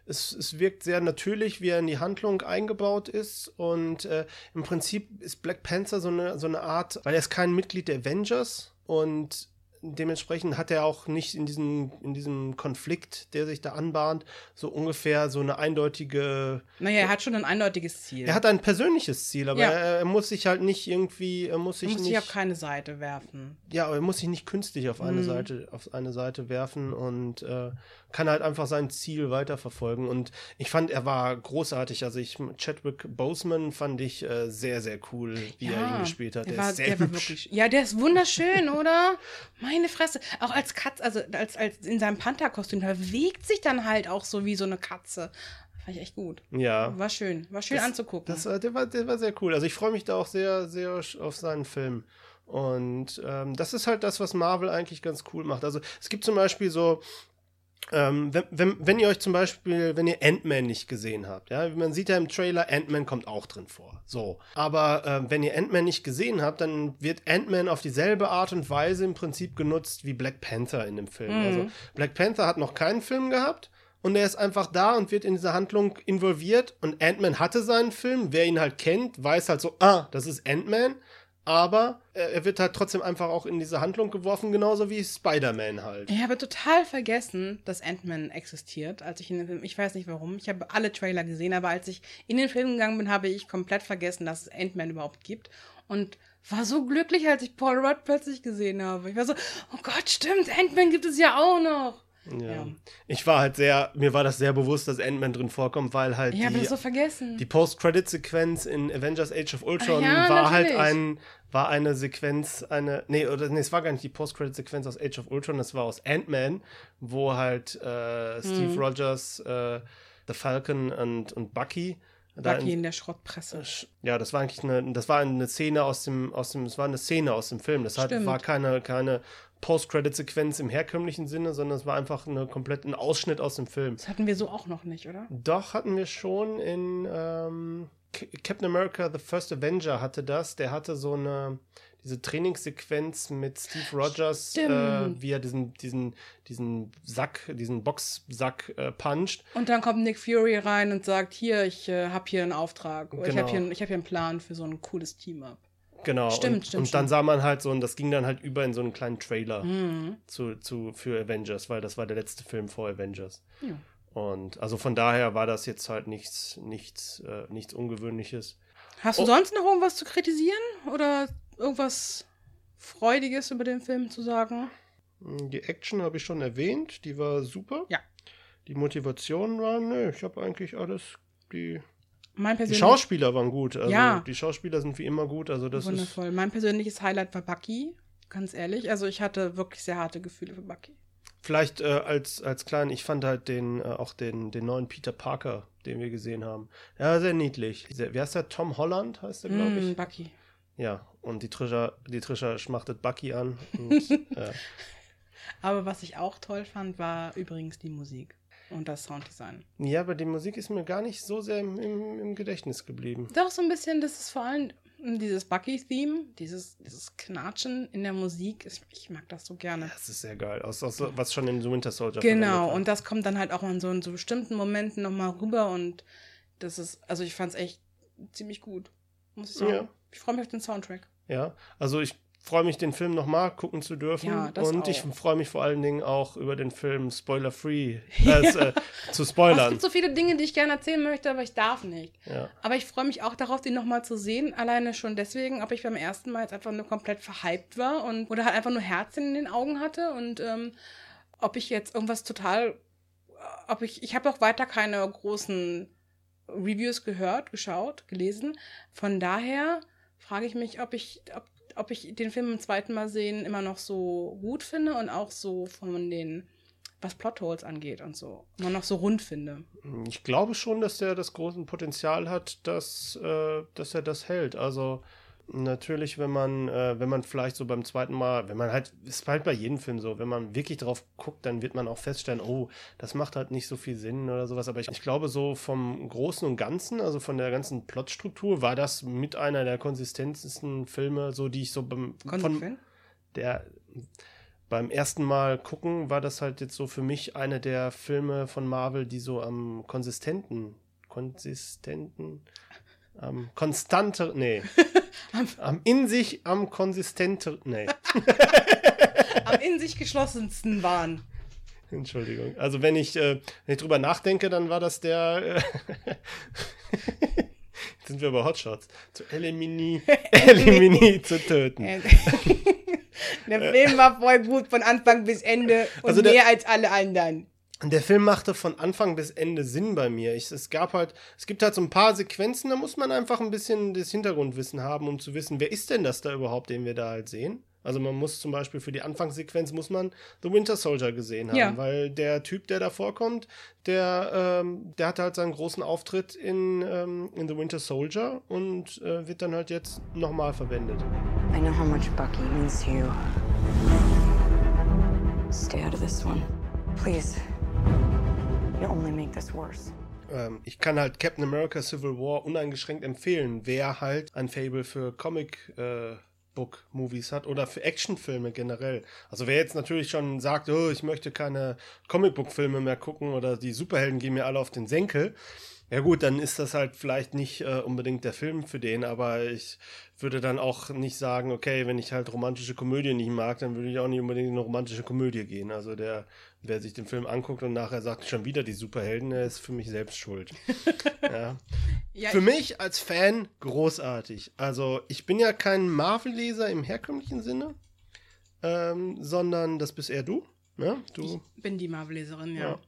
es, es wirkt sehr natürlich, wie er in die Handlung eingebaut ist. Und äh, im Prinzip ist Black Panther so eine, so eine Art, weil er ist kein Mitglied der Avengers und dementsprechend hat er auch nicht in diesem, in diesem Konflikt, der sich da anbahnt, so ungefähr so eine eindeutige. Naja, er hat schon ein eindeutiges Ziel. Er hat ein persönliches Ziel, aber ja. er, er, muss sich halt nicht irgendwie, er muss sich er muss nicht. sich auf keine Seite werfen. Ja, aber er muss sich nicht künstlich auf eine mhm. Seite, auf eine Seite werfen und äh, kann halt einfach sein Ziel weiterverfolgen. Und ich fand, er war großartig. Also ich, Chadwick Boseman fand ich äh, sehr, sehr cool, wie ja, er ihn gespielt hat. Der, war, ist sehr der hübsch. Wirklich, ja, der ist wunderschön, oder? Meine Fresse. Auch als Katze, also als, als in seinem Pantherkostüm, da bewegt sich dann halt auch so wie so eine Katze. Fand ich echt gut. Ja. War schön. War schön das, anzugucken. Das, der, war, der war sehr cool. Also ich freue mich da auch sehr, sehr auf seinen Film. Und ähm, das ist halt das, was Marvel eigentlich ganz cool macht. Also es gibt zum Beispiel so ähm, wenn, wenn, wenn, ihr euch zum Beispiel, wenn ihr Ant-Man nicht gesehen habt, ja, man sieht ja im Trailer, Ant-Man kommt auch drin vor. So. Aber äh, wenn ihr Ant-Man nicht gesehen habt, dann wird Ant-Man auf dieselbe Art und Weise im Prinzip genutzt wie Black Panther in dem Film. Mhm. Also Black Panther hat noch keinen Film gehabt und er ist einfach da und wird in diese Handlung involviert und Ant-Man hatte seinen Film. Wer ihn halt kennt, weiß halt so, ah, das ist Ant-Man aber er wird halt trotzdem einfach auch in diese Handlung geworfen, genauso wie Spider-Man halt. Ich habe total vergessen, dass Ant-Man existiert, als ich in den Film, ich weiß nicht warum, ich habe alle Trailer gesehen, aber als ich in den Film gegangen bin, habe ich komplett vergessen, dass es Ant-Man überhaupt gibt und war so glücklich, als ich Paul Rudd plötzlich gesehen habe. Ich war so, oh Gott, stimmt, Ant-Man gibt es ja auch noch. Ja. ja. Ich war halt sehr, mir war das sehr bewusst, dass Ant-Man drin vorkommt, weil halt ich die, so vergessen. die Post-Credit-Sequenz in Avengers Age of Ultron ja, war halt natürlich. halt ein, war eine Sequenz, eine, nee, oder nee, es war gar nicht die Post-Credit-Sequenz aus Age of Ultron, das war aus Ant-Man, wo halt äh, Steve hm. Rogers, äh, The Falcon und, und Bucky Bucky in, in, der Schrottpresse. Ja, das war eigentlich eine, das war eine Szene aus dem, aus dem, es war eine Szene aus dem Film. Das hat, war keine, keine Post-Credit-Sequenz im herkömmlichen Sinne, sondern es war einfach eine komplett ein Ausschnitt aus dem Film. Das hatten wir so auch noch nicht, oder? Doch, hatten wir schon in ähm, Captain America The First Avenger hatte das. Der hatte so eine diese Trainingssequenz mit Steve Rogers, äh, wie er diesen, diesen, diesen Sack, diesen Boxsack äh, puncht. Und dann kommt Nick Fury rein und sagt, hier, ich äh, habe hier einen Auftrag. Genau. Ich habe hier, hab hier einen Plan für so ein cooles Team-Up. Genau. Stimmt, und, stimmt. Und dann sah man halt so, und das ging dann halt über in so einen kleinen Trailer mhm. zu, zu, für Avengers, weil das war der letzte Film vor Avengers. Ja. Und also von daher war das jetzt halt nichts, nichts, äh, nichts Ungewöhnliches. Hast du oh. sonst noch irgendwas zu kritisieren oder irgendwas Freudiges über den Film zu sagen? Die Action habe ich schon erwähnt, die war super. Ja. Die Motivation war, ne, ich habe eigentlich alles, die die Schauspieler waren gut. Also ja. die Schauspieler sind wie immer gut. Also das Wundervoll. Ist mein persönliches Highlight war Bucky, ganz ehrlich. Also ich hatte wirklich sehr harte Gefühle für Bucky. Vielleicht äh, als, als klein, ich fand halt den, äh, auch den, den neuen Peter Parker, den wir gesehen haben. Ja, sehr niedlich. Sehr, wie heißt der? Tom Holland heißt der, glaube mm, ich. Bucky. Ja, und die Trisha, die Trisha schmachtet Bucky an. Und, äh. Aber was ich auch toll fand, war übrigens die Musik und das Sounddesign. Ja, aber die Musik ist mir gar nicht so sehr im, im, im Gedächtnis geblieben. Doch, so ein bisschen, das ist vor allem dieses Bucky-Theme, dieses, dieses Knatschen in der Musik, ich, ich mag das so gerne. Das ist sehr geil, aus, aus, was schon in The Winter Soldier Genau, und das kommt dann halt auch in so, in so bestimmten Momenten nochmal rüber und das ist, also ich fand es echt ziemlich gut, muss ich sagen. Ja. Ich freue mich auf den Soundtrack. Ja, also ich freue mich, den Film nochmal gucken zu dürfen. Ja, und auch. ich freue mich vor allen Dingen auch über den Film Spoiler-Free äh, äh, zu spoilern. es gibt so viele Dinge, die ich gerne erzählen möchte, aber ich darf nicht. Ja. Aber ich freue mich auch darauf, den nochmal zu sehen. Alleine schon deswegen, ob ich beim ersten Mal jetzt einfach nur komplett verhypt war und oder halt einfach nur Herzchen in den Augen hatte und ähm, ob ich jetzt irgendwas total, ob ich, ich habe auch weiter keine großen Reviews gehört, geschaut, gelesen. Von daher frage ich mich, ob ich, ob ob ich den Film im zweiten Mal sehen immer noch so gut finde und auch so von den was Plotholes angeht und so. Immer noch so rund finde. Ich glaube schon, dass der das große Potenzial hat, dass, äh, dass er das hält. Also natürlich, wenn man, äh, wenn man vielleicht so beim zweiten Mal, wenn man halt, ist halt bei jedem Film so, wenn man wirklich drauf guckt, dann wird man auch feststellen, oh, das macht halt nicht so viel Sinn oder sowas. Aber ich, ich glaube, so vom Großen und Ganzen, also von der ganzen Plotstruktur, war das mit einer der konsistentesten Filme, so die ich so beim von der beim ersten Mal gucken, war das halt jetzt so für mich eine der Filme von Marvel, die so am konsistenten, konsistenten, am konstanter, nee, am in sich am konsistenter, nee. am in sich geschlossensten waren. Entschuldigung. Also wenn ich, äh, wenn ich drüber nachdenke, dann war das der. Äh, Jetzt sind wir bei Hotshots. Zu elimini, elimini zu töten. der Film war voll gut von Anfang bis Ende und also der, mehr als alle anderen. Der Film machte von Anfang bis Ende Sinn bei mir. Ich, es gab halt, es gibt halt so ein paar Sequenzen, da muss man einfach ein bisschen das Hintergrundwissen haben, um zu wissen, wer ist denn das da überhaupt, den wir da halt sehen. Also man muss zum Beispiel für die Anfangssequenz muss man The Winter Soldier gesehen haben, ja. weil der Typ, der da vorkommt, der, ähm, der hatte halt seinen großen Auftritt in, ähm, in The Winter Soldier und äh, wird dann halt jetzt nochmal verwendet. I know how much Bucky means to you. Stay out of this one. Please. Ähm, ich kann halt Captain America Civil War uneingeschränkt empfehlen, wer halt ein Fable für Comic äh, Book-Movies hat oder für Actionfilme generell. Also wer jetzt natürlich schon sagt, oh, ich möchte keine Comicbook-Filme mehr gucken oder die Superhelden gehen mir alle auf den Senkel, ja gut, dann ist das halt vielleicht nicht äh, unbedingt der Film für den, aber ich würde dann auch nicht sagen, okay, wenn ich halt romantische Komödien nicht mag, dann würde ich auch nicht unbedingt in eine romantische Komödie gehen. Also der, wer sich den Film anguckt und nachher sagt, schon wieder die Superhelden, der ist für mich selbst schuld. ja. Ja, für mich als Fan großartig. Also ich bin ja kein Marvel-Leser im herkömmlichen Sinne, ähm, sondern das bist eher du. Ne? du. Ich bin die Marvel-Leserin, ja. ja.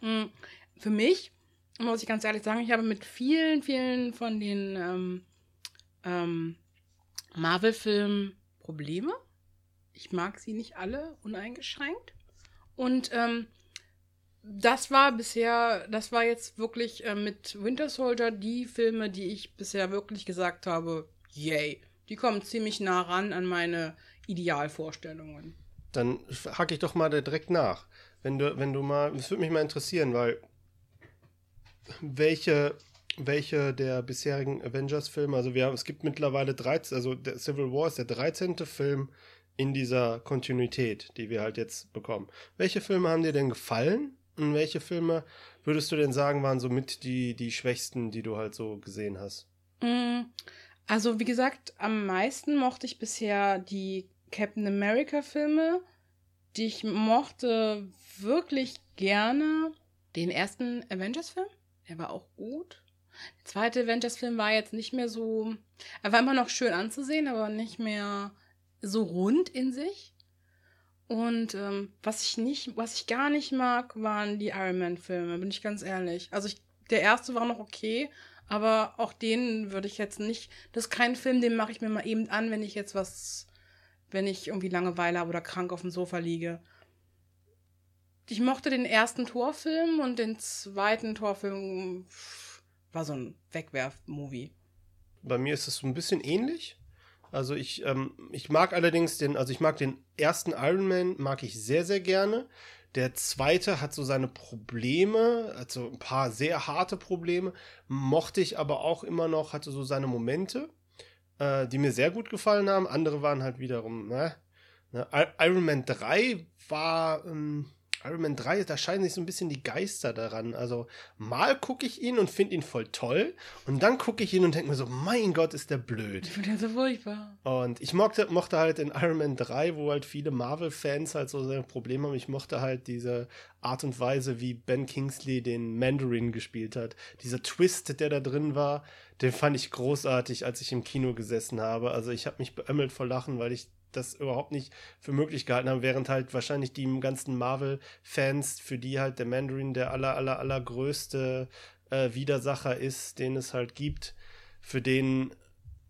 Hm, für mich muss ich ganz ehrlich sagen, ich habe mit vielen, vielen von den ähm, ähm, Marvel-Filmen Probleme. Ich mag sie nicht alle uneingeschränkt. Und ähm, das war bisher, das war jetzt wirklich äh, mit Winter Soldier die Filme, die ich bisher wirklich gesagt habe, yay. Die kommen ziemlich nah ran an meine Idealvorstellungen. Dann hake ich doch mal direkt nach. Wenn du, wenn du mal, das würde mich mal interessieren, weil welche, welche der bisherigen Avengers-Filme, also wir haben, es gibt mittlerweile 13, also der Civil War ist der 13. Film in dieser Kontinuität, die wir halt jetzt bekommen. Welche Filme haben dir denn gefallen? Und welche Filme würdest du denn sagen, waren so mit die, die schwächsten, die du halt so gesehen hast? Mm, also, wie gesagt, am meisten mochte ich bisher die Captain America-Filme. Die ich mochte wirklich gerne den ersten Avengers-Film. Der war auch gut. Der zweite Avengers-Film war jetzt nicht mehr so. Er war immer noch schön anzusehen, aber nicht mehr so rund in sich. Und ähm, was ich nicht, was ich gar nicht mag, waren die Iron Man-Filme, bin ich ganz ehrlich. Also ich, der erste war noch okay, aber auch den würde ich jetzt nicht. Das ist kein Film, den mache ich mir mal eben an, wenn ich jetzt was, wenn ich irgendwie Langeweile habe oder krank auf dem Sofa liege ich mochte den ersten Torfilm und den zweiten Torfilm war so ein Wegwerf-Movie. Bei mir ist es so ein bisschen ähnlich. Also ich, ähm, ich mag allerdings den, also ich mag den ersten Iron Man, mag ich sehr, sehr gerne. Der zweite hat so seine Probleme, also ein paar sehr harte Probleme, mochte ich aber auch immer noch, hatte so seine Momente, äh, die mir sehr gut gefallen haben. Andere waren halt wiederum, ne? ne Iron Man 3 war, ähm, Iron Man 3, da scheinen sich so ein bisschen die Geister daran. Also mal gucke ich ihn und finde ihn voll toll und dann gucke ich ihn und denke mir so, mein Gott, ist der blöd. Ich finde ihn so furchtbar. Und ich mochte, mochte halt in Iron Man 3, wo halt viele Marvel-Fans halt so ein Problem haben, ich mochte halt diese Art und Weise, wie Ben Kingsley den Mandarin gespielt hat. Dieser Twist, der da drin war, den fand ich großartig, als ich im Kino gesessen habe. Also ich habe mich beömmelt vor Lachen, weil ich das überhaupt nicht für möglich gehalten haben, während halt wahrscheinlich die ganzen Marvel-Fans, für die halt der Mandarin der aller, aller, allergrößte äh, Widersacher ist, den es halt gibt, für den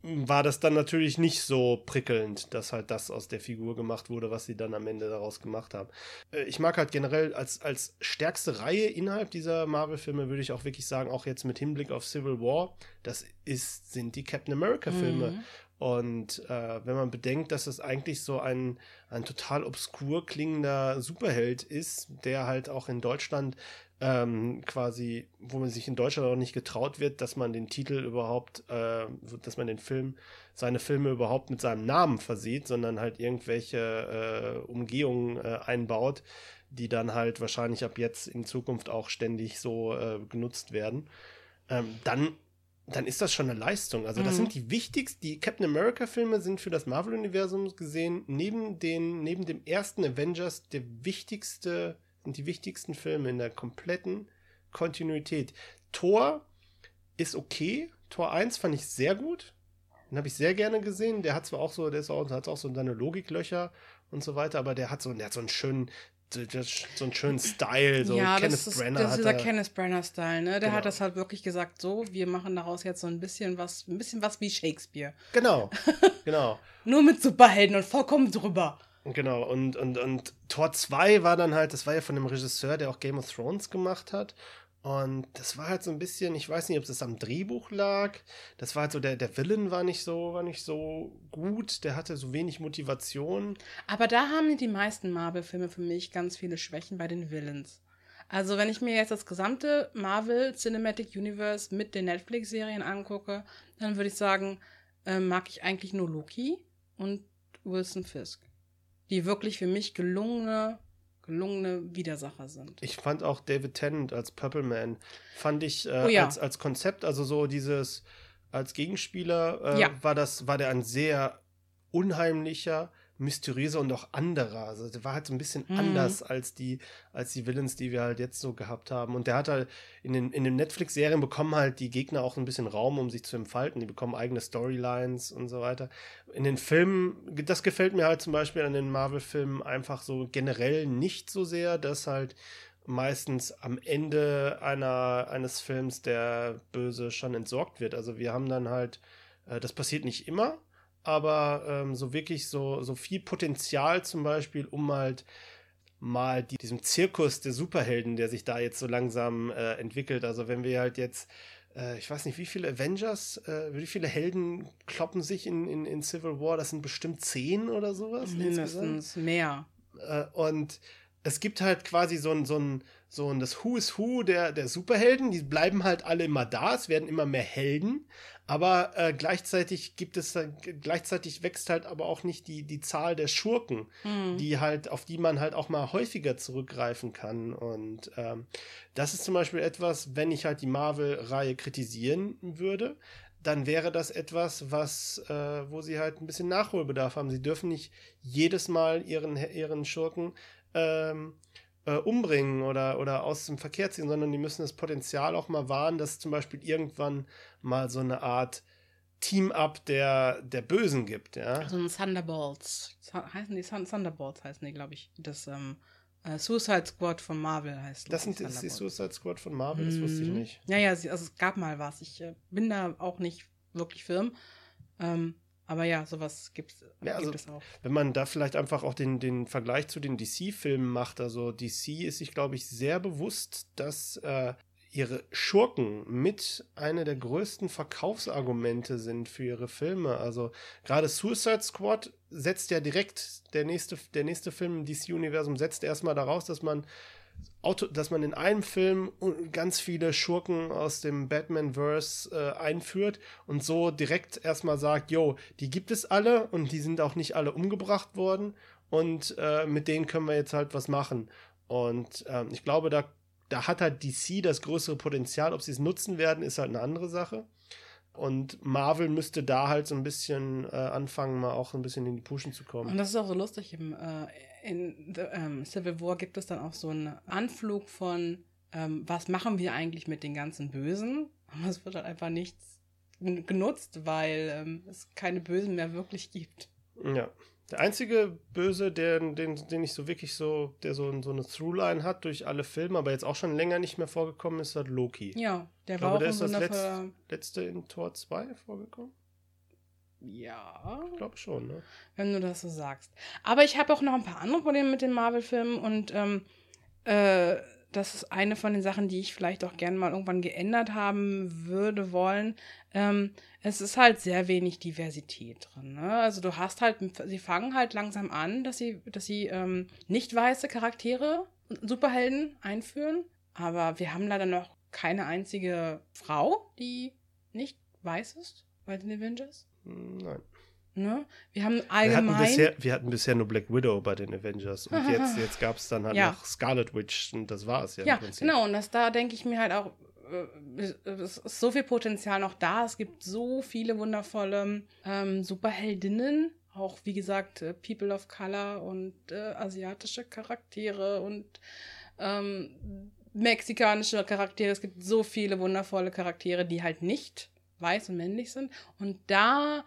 war das dann natürlich nicht so prickelnd, dass halt das aus der Figur gemacht wurde, was sie dann am Ende daraus gemacht haben. Äh, ich mag halt generell als, als stärkste Reihe innerhalb dieser Marvel-Filme, würde ich auch wirklich sagen, auch jetzt mit Hinblick auf Civil War, das ist, sind die Captain America-Filme. Mhm. Und äh, wenn man bedenkt, dass es eigentlich so ein, ein total obskur klingender Superheld ist, der halt auch in Deutschland ähm, quasi, wo man sich in Deutschland auch nicht getraut wird, dass man den Titel überhaupt, äh, dass man den Film, seine Filme überhaupt mit seinem Namen versieht, sondern halt irgendwelche äh, Umgehungen äh, einbaut, die dann halt wahrscheinlich ab jetzt in Zukunft auch ständig so äh, genutzt werden. Ähm, dann dann ist das schon eine Leistung. Also, das mhm. sind die wichtigsten, die Captain America-Filme sind für das Marvel-Universum gesehen, neben, den, neben dem ersten Avengers, der wichtigste sind die wichtigsten Filme in der kompletten Kontinuität. Thor ist okay. Tor 1 fand ich sehr gut. Den habe ich sehr gerne gesehen. Der hat zwar auch so, der ist auch, hat auch so seine Logiklöcher und so weiter, aber der hat so, der hat so einen schönen, so einen schönen Style, so ja, Kenneth das ist, Brenner. Das ist dieser Kenneth Brenner-Style, ne? Der genau. hat das halt wirklich gesagt, so, wir machen daraus jetzt so ein bisschen was, ein bisschen was wie Shakespeare. Genau, genau. Nur mit Superhelden und vollkommen drüber. Genau, und, und, und Tor 2 war dann halt, das war ja von dem Regisseur, der auch Game of Thrones gemacht hat. Und das war halt so ein bisschen, ich weiß nicht, ob es am Drehbuch lag. Das war halt so, der, der Villain war nicht so, war nicht so gut, der hatte so wenig Motivation. Aber da haben die meisten Marvel-Filme für mich ganz viele Schwächen bei den Villains. Also, wenn ich mir jetzt das gesamte Marvel Cinematic Universe mit den Netflix-Serien angucke, dann würde ich sagen, äh, mag ich eigentlich nur Loki und Wilson Fisk die wirklich für mich gelungene, gelungene Widersacher sind. Ich fand auch David Tennant als Purple Man, fand ich äh, oh ja. als, als Konzept, also so dieses, als Gegenspieler äh, ja. war das, war der ein sehr unheimlicher, mysteriöser und auch anderer. Also der war halt so ein bisschen mhm. anders als die, als die Villains, die wir halt jetzt so gehabt haben. Und der hat halt in den, in den Netflix-Serien bekommen halt die Gegner auch ein bisschen Raum, um sich zu entfalten. Die bekommen eigene Storylines und so weiter. In den Filmen, das gefällt mir halt zum Beispiel an den Marvel-Filmen einfach so generell nicht so sehr, dass halt meistens am Ende einer, eines Films der Böse schon entsorgt wird. Also wir haben dann halt, äh, das passiert nicht immer, aber ähm, so wirklich so, so viel Potenzial zum Beispiel, um halt mal die, diesem Zirkus der Superhelden, der sich da jetzt so langsam äh, entwickelt. Also wenn wir halt jetzt, äh, ich weiß nicht, wie viele Avengers, äh, wie viele Helden kloppen sich in, in, in Civil War? Das sind bestimmt zehn oder sowas. Mindestens mehr. Äh, und es gibt halt quasi so ein, so ein, so ein, das Who is Who der, der Superhelden, die bleiben halt alle immer da, es werden immer mehr Helden, aber äh, gleichzeitig gibt es, äh, gleichzeitig wächst halt aber auch nicht die, die Zahl der Schurken, mhm. die halt, auf die man halt auch mal häufiger zurückgreifen kann. Und ähm, das ist zum Beispiel etwas, wenn ich halt die Marvel-Reihe kritisieren würde, dann wäre das etwas, was, äh, wo sie halt ein bisschen Nachholbedarf haben. Sie dürfen nicht jedes Mal ihren, ihren Schurken ähm, äh, umbringen oder, oder aus dem Verkehr ziehen, sondern die müssen das Potenzial auch mal wahren, dass zum Beispiel irgendwann mal so eine Art Team-Up der, der Bösen gibt, ja. So ein Thunderbolts. Heißen die Thunderbolts heißen die, glaube ich. Das ähm, äh, Suicide Squad von Marvel heißt das. sind die Suicide Squad von Marvel, das wusste ich mhm. nicht. Ja, ja, also es gab mal was. Ich äh, bin da auch nicht wirklich firm. Ähm, aber ja, sowas gibt's, ja, also, gibt es auch. Wenn man da vielleicht einfach auch den, den Vergleich zu den DC-Filmen macht, also DC ist sich, glaube ich, sehr bewusst, dass äh, ihre Schurken mit einer der größten Verkaufsargumente sind für ihre Filme. Also gerade Suicide Squad setzt ja direkt, der nächste, der nächste Film im DC-Universum setzt erstmal daraus, dass man Auto, dass man in einem Film ganz viele Schurken aus dem Batman-Verse äh, einführt und so direkt erstmal sagt, yo, die gibt es alle und die sind auch nicht alle umgebracht worden und äh, mit denen können wir jetzt halt was machen. Und ähm, ich glaube, da, da hat halt DC das größere Potenzial. Ob sie es nutzen werden, ist halt eine andere Sache. Und Marvel müsste da halt so ein bisschen äh, anfangen, mal auch ein bisschen in die Puschen zu kommen. Und das ist auch so lustig im äh, in The, ähm, Civil War gibt es dann auch so einen Anflug von, ähm, was machen wir eigentlich mit den ganzen Bösen? Aber es wird halt einfach nichts genutzt, weil ähm, es keine Bösen mehr wirklich gibt. Ja. Der einzige Böse, der, den, den ich so wirklich so, der so, so eine Throughline hat durch alle Filme, aber jetzt auch schon länger nicht mehr vorgekommen ist, halt Loki. Ja, der ich war glaube, auch der ist das letzte, letzte in Tor 2 vorgekommen. Ja. Ich glaube schon, ne? Wenn du das so sagst. Aber ich habe auch noch ein paar andere Probleme mit den Marvel-Filmen und ähm, äh, das ist eine von den Sachen, die ich vielleicht auch gerne mal irgendwann geändert haben würde wollen. Ähm, es ist halt sehr wenig Diversität drin. Ne? Also du hast halt, sie fangen halt langsam an, dass sie, dass sie ähm, nicht weiße Charaktere, Superhelden einführen. Aber wir haben leider noch keine einzige Frau, die nicht weiß ist bei den Avengers. Nein. Ne? Wir haben Wir hatten, allgemein. bisher, wir hatten bisher nur Black Widow bei den Avengers und jetzt, jetzt gab es dann halt Ja. noch Scarlet Witch und das war es ja, Ja, im Prinzip. genau. Und das da denke ich mir halt auch, äh, es ist so viel Potenzial noch da. Es gibt so viele wundervolle ähm, Superheldinnen. Auch wie gesagt, äh, People of Color und äh, asiatische Charaktere und ähm, mexikanische Charaktere. Es gibt so viele wundervolle Charaktere, die halt nicht weiß und männlich sind. Und da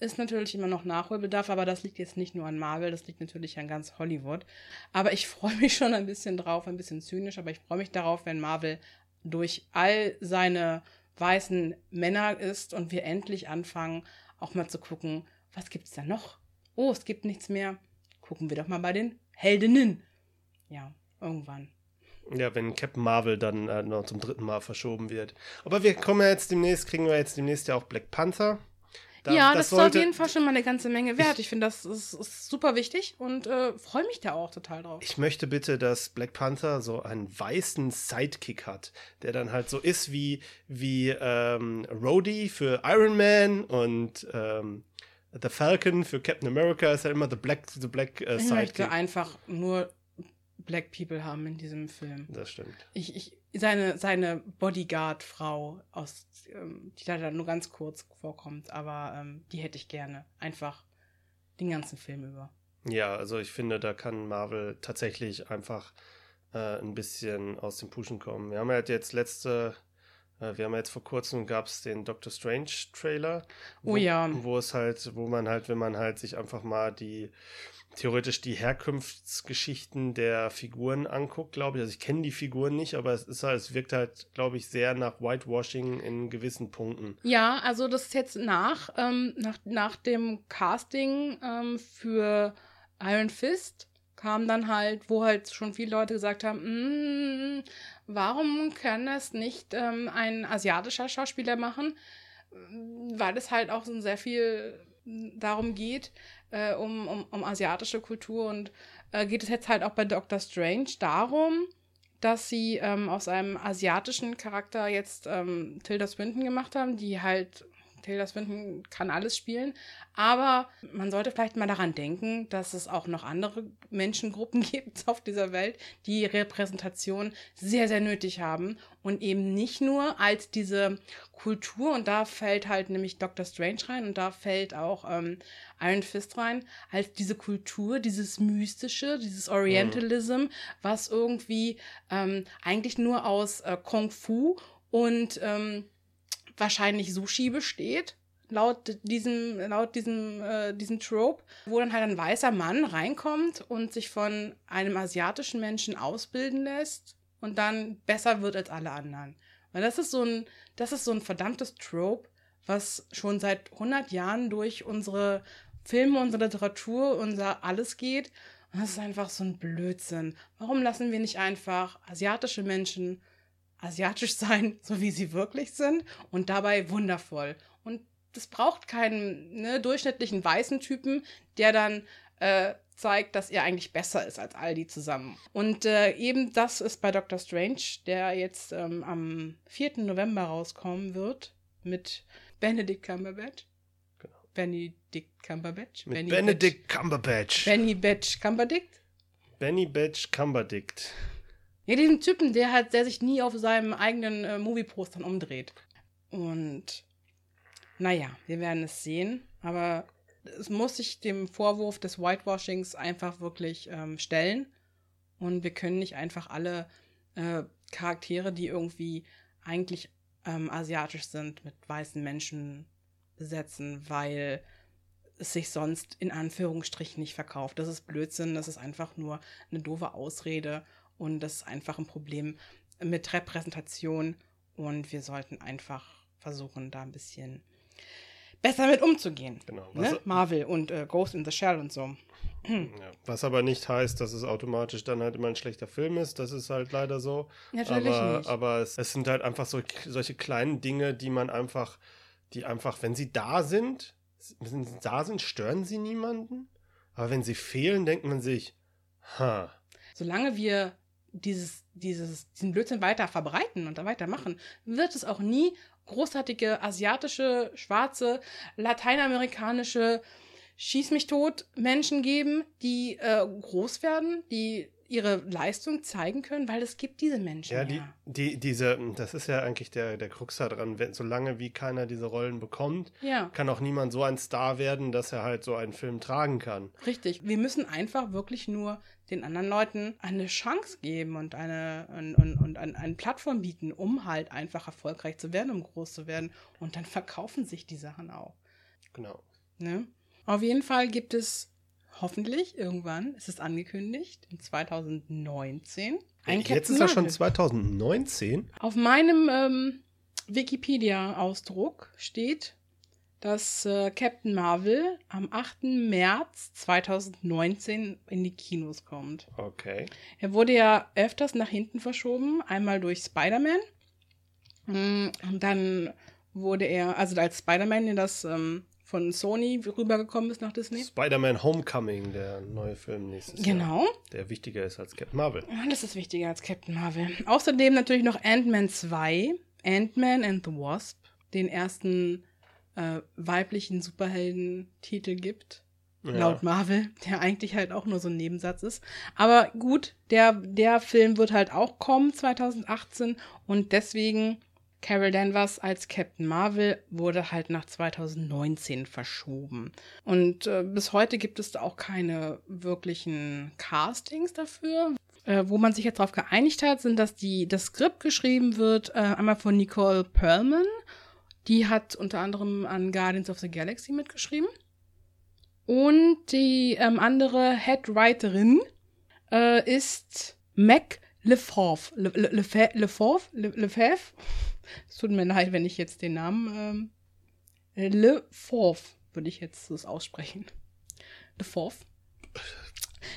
ist natürlich immer noch Nachholbedarf, aber das liegt jetzt nicht nur an Marvel, das liegt natürlich an ganz Hollywood. Aber ich freue mich schon ein bisschen drauf, ein bisschen zynisch, aber ich freue mich darauf, wenn Marvel durch all seine weißen Männer ist und wir endlich anfangen, auch mal zu gucken, was gibt's da noch? Oh, es gibt nichts mehr. Gucken wir doch mal bei den Heldinnen. Ja, irgendwann. Ja, wenn Captain Marvel dann äh, noch zum dritten Mal verschoben wird. Aber wir kommen ja jetzt demnächst, kriegen wir jetzt demnächst ja auch Black Panther. Da- ja, das, ist auf jeden Fall schon mal eine ganze Menge wert. Ich finde, das ist, ist super wichtig und äh, freue mich da auch total drauf. Ich möchte bitte, dass Black Panther so einen weißen Sidekick hat, der dann halt so ist wie, wie ähm, Rhodey für Iron Man und ähm, The Falcon für Captain America ist ja immer the Black, the Black äh, ich Sidekick. möchte einfach nur Black People haben in diesem Film. Das stimmt. Ich, ich, seine, seine Bodyguard-Frau, aus, ähm, die leider nur ganz kurz vorkommt, aber ähm, die hätte ich gerne. Einfach den ganzen Film über. Ja, also ich finde, da kann Marvel tatsächlich einfach äh, ein bisschen aus dem Pushen kommen. Wir haben halt jetzt letzte, wir haben jetzt vor kurzem gab es den Doctor Strange Trailer. Wo, Oh ja. Wo es halt, wo man halt, wenn man halt sich einfach mal die theoretisch die Herkunftsgeschichten der Figuren anguckt, glaube ich. Also ich kenne die Figuren nicht, aber es ist halt, es wirkt halt, glaube ich, sehr nach Whitewashing in gewissen Punkten. Ja, also das ist jetzt nach, ähm, nach, nach dem Casting ähm, für Iron Fist kam dann halt, wo halt schon viele Leute gesagt haben, "Mm, warum kann es nicht ähm, ein asiatischer Schauspieler machen? Weil es halt auch so sehr viel darum geht, äh, um, um, um asiatische Kultur und äh, geht es jetzt halt auch bei Doctor Strange darum, dass sie ähm, aus einem asiatischen Charakter jetzt ähm, Tilda Swinton gemacht haben, die halt, Tilda Swinton kann alles spielen, aber man sollte vielleicht mal daran denken, dass es auch noch andere Menschengruppen gibt auf dieser Welt, die Repräsentation sehr, sehr nötig haben und eben nicht nur als diese Kultur, und da fällt halt nämlich Doctor Strange rein und da fällt auch ähm, Iron Fist rein, als diese Kultur, dieses Mystische, dieses Orientalism, was irgendwie ähm, eigentlich nur aus äh, Kung Fu und ähm, wahrscheinlich Sushi besteht. Laut diesem, laut diesem, äh, diesem Trope, wo dann halt ein weißer Mann reinkommt und sich von einem asiatischen Menschen ausbilden lässt und dann besser wird als alle anderen. Weil das ist so ein, das ist so ein verdammtes Trope, was schon seit 100 Jahren durch unsere Filme, unsere Literatur, unser alles geht. Und das ist einfach so ein Blödsinn. Warum lassen wir nicht einfach asiatische Menschen asiatisch sein, so wie sie wirklich sind und dabei wundervoll? Und das braucht keinen ne, durchschnittlichen weißen Typen, der dann äh, zeigt, dass er eigentlich besser ist als all die zusammen. Und äh, eben das ist bei Doctor Strange, der jetzt ähm, am 4. November rauskommen wird mit Benedict Cumberbatch. Genau. Benedict Cumberbatch. Mit Benny Benedict Cumberbatch. Batch. Benny Batch Cumberdict. Benny Batch Cumberdict. Ja, diesen Typen, der halt, der sich nie auf seinem eigenen äh, Movie-Postern umdreht. Und naja, wir werden es sehen, aber es muss sich dem Vorwurf des Whitewashings einfach wirklich ähm, stellen. Und wir können nicht einfach alle äh, Charaktere, die irgendwie eigentlich ähm, asiatisch sind, mit weißen Menschen besetzen, weil es sich sonst in Anführungsstrichen nicht verkauft. Das ist Blödsinn, das ist einfach nur eine doofe Ausrede und das ist einfach ein Problem mit Repräsentation und wir sollten einfach versuchen, da ein bisschen besser mit umzugehen. Genau. Ne? Marvel und äh, Ghost in the Shell und so. ja. was aber nicht heißt, dass es automatisch dann halt immer ein schlechter Film ist. Das ist halt leider so. Natürlich aber, nicht. aber es, es sind halt einfach so, solche kleinen Dinge, die man einfach, die einfach, wenn sie da sind, wenn sie da sind, stören sie niemanden. Aber wenn sie fehlen, denkt man sich, ha, Solange wir dieses, dieses, diesen Blödsinn weiter verbreiten und da weitermachen, wird es auch nie großartige asiatische, schwarze, lateinamerikanische Schieß mich tot Menschen geben, die äh, groß werden, die ihre Leistung zeigen können, weil es gibt diese Menschen. Ja, die, die, diese, das ist ja eigentlich der, der Krux daran, wenn, solange wie keiner diese Rollen bekommt, ja. kann auch niemand so ein Star werden, dass er halt so einen Film tragen kann. Richtig. Wir müssen einfach wirklich nur den anderen Leuten eine Chance geben und eine und, und, und eine, eine Plattform bieten, um halt einfach erfolgreich zu werden, um groß zu werden. Und dann verkaufen sich die Sachen auch. Genau. Ne? Auf jeden Fall gibt es hoffentlich irgendwann, es ist angekündigt, in 2019, ein Jetzt Captain ist er schon Marvel. 2019. Auf meinem ähm, Wikipedia-Ausdruck steht, dass äh, Captain Marvel am 8. März 2019 in die Kinos kommt. Okay. Er wurde ja öfters nach hinten verschoben, einmal durch Spider-Man. Mm, Und dann wurde er, also als Spider-Man in das ähm, von Sony rübergekommen ist nach Disney. Spider-Man Homecoming, der neue Film nächstes Jahr. Genau. Der wichtiger ist als Captain Marvel. Alles ist wichtiger als Captain Marvel. Außerdem natürlich noch Ant-Man 2, Ant-Man and the Wasp, den ersten äh, weiblichen Superhelden-Titel gibt. Ja. Laut Marvel, der eigentlich halt auch nur so ein Nebensatz ist. Aber gut, der, der Film wird halt auch kommen 2018 und deswegen Carol Danvers als Captain Marvel wurde halt nach 2019 verschoben. Und äh, bis heute gibt es da auch keine wirklichen Castings dafür. Äh, wo man sich jetzt darauf geeinigt hat, sind, dass die, das Skript geschrieben wird, äh, einmal von Nicole Perlman. Die hat unter anderem an Guardians of the Galaxy mitgeschrieben. Und die ähm, andere Headwriterin äh, ist Mac Lefauve. Le, Le, Lefa- Lefauve? Le? Es tut mir leid, wenn ich jetzt den Namen. Ähm, Lefauve würde ich jetzt das aussprechen. Lefauve.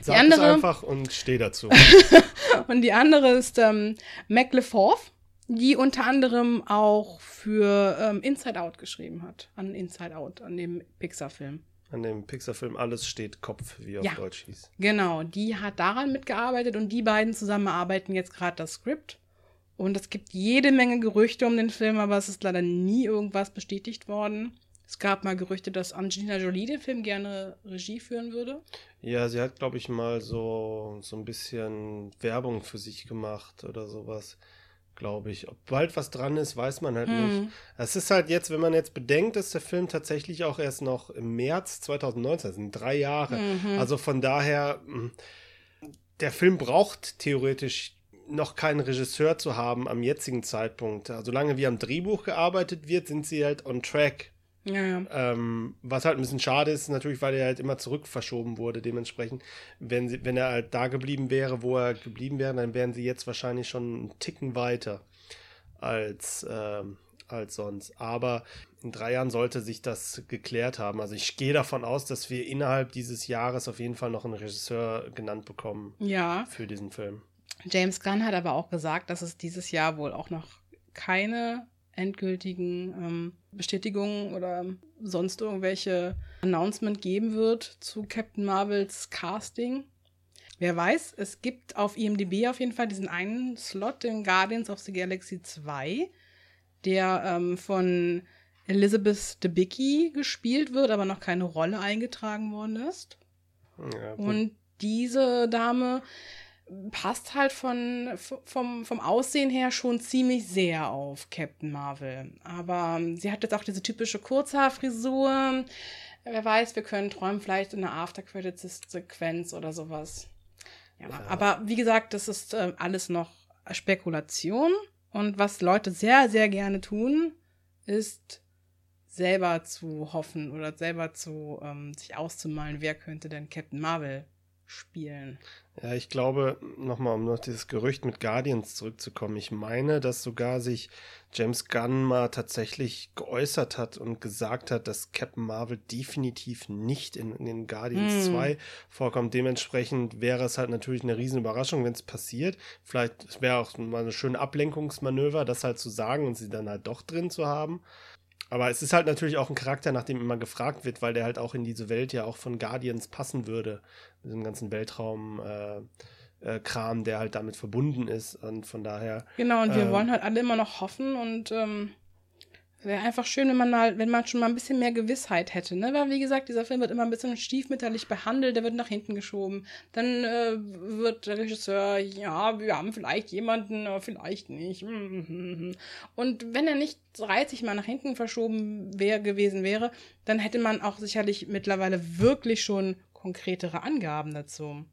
Sag andere- es einfach und steh dazu. Und die andere ist ähm, Mac Lefauve, die unter anderem auch für ähm, Inside Out geschrieben hat. An Inside Out, an dem Pixar-Film. An dem Pixar-Film Alles steht Kopf, wie auf Ja. Deutsch hieß. Genau, die hat daran mitgearbeitet und die beiden zusammen erarbeiten jetzt gerade das Skript. Und es gibt jede Menge Gerüchte um den Film, aber es ist leider nie irgendwas bestätigt worden. Es gab mal Gerüchte, dass Angelina Jolie den Film gerne Regie führen würde. Ja, sie hat, glaube ich, mal so, so ein bisschen Werbung für sich gemacht oder sowas, glaube ich. Ob bald was dran ist, weiß man halt Hm. nicht. Es ist halt jetzt, wenn man jetzt bedenkt, dass der Film tatsächlich auch erst noch im März 2019, das sind drei Jahre. Mhm. Also von daher, mh, der Film braucht theoretisch noch keinen Regisseur zu haben am jetzigen Zeitpunkt. Solange wie am Drehbuch gearbeitet wird, sind sie halt on track. Ja, ja. Ähm, was halt ein bisschen schade ist, natürlich, weil er halt immer zurück verschoben wurde. Dementsprechend, wenn, sie, wenn er halt da geblieben wäre, wo er geblieben wäre, dann wären sie jetzt wahrscheinlich schon einen Ticken weiter als, ähm, als sonst. Aber in drei Jahren sollte sich das geklärt haben. Also ich gehe davon aus, dass wir innerhalb dieses Jahres auf jeden Fall noch einen Regisseur genannt bekommen ja. für diesen Film. James Gunn hat aber auch gesagt, dass es dieses Jahr wohl auch noch keine endgültigen ähm, Bestätigungen oder sonst irgendwelche Announcement geben wird zu Captain Marvels Casting. Wer weiß, es gibt auf IMDb auf jeden Fall diesen einen Slot in Guardians of the Galaxy 2, der ähm, von Elizabeth Debicki gespielt wird, aber noch keine Rolle eingetragen worden ist. Ja. Und diese Dame passt halt von, vom, vom Aussehen her schon ziemlich sehr auf Captain Marvel. Aber ähm, sie hat jetzt auch diese typische Kurzhaarfrisur. Wer weiß, wir können träumen, vielleicht in einer After-Credits-Sequenz oder sowas. Ja, Ja. aber wie gesagt, das ist äh, alles noch Spekulation. Und was Leute sehr, sehr gerne tun, ist selber zu hoffen oder selber zu ähm, sich auszumalen, wer könnte denn Captain Marvel spielen. Ja, ich glaube, nochmal, um noch dieses Gerücht mit Guardians zurückzukommen, ich meine, dass sogar sich James Gunn mal tatsächlich geäußert hat und gesagt hat, dass Captain Marvel definitiv nicht in, in den Guardians mm. 2 vorkommt. Dementsprechend wäre es halt natürlich eine riesen Überraschung, wenn es passiert. Vielleicht wäre auch mal eine schöne Ablenkungsmanöver, das halt zu sagen und sie dann halt doch drin zu haben. Aber es ist halt natürlich auch ein Charakter, nach dem immer gefragt wird, weil der halt auch in diese Welt ja auch von Guardians passen würde. Mit dem ganzen Weltraum. Äh, äh, Kram, der halt damit verbunden ist. Und von daher. Genau, und wir äh, wollen halt alle immer noch hoffen und ähm, wäre einfach schön, wenn man mal, wenn man schon mal ein bisschen mehr Gewissheit hätte, ne? Weil wie gesagt, dieser Film wird immer ein bisschen stiefmütterlich behandelt, der wird nach hinten geschoben. Dann äh, wird der Regisseur, ja, wir haben vielleicht jemanden, aber vielleicht nicht. Und wenn er nicht 30 Mal nach hinten verschoben wär, gewesen wäre, dann hätte man auch sicherlich mittlerweile wirklich schon konkretere Angaben dazu.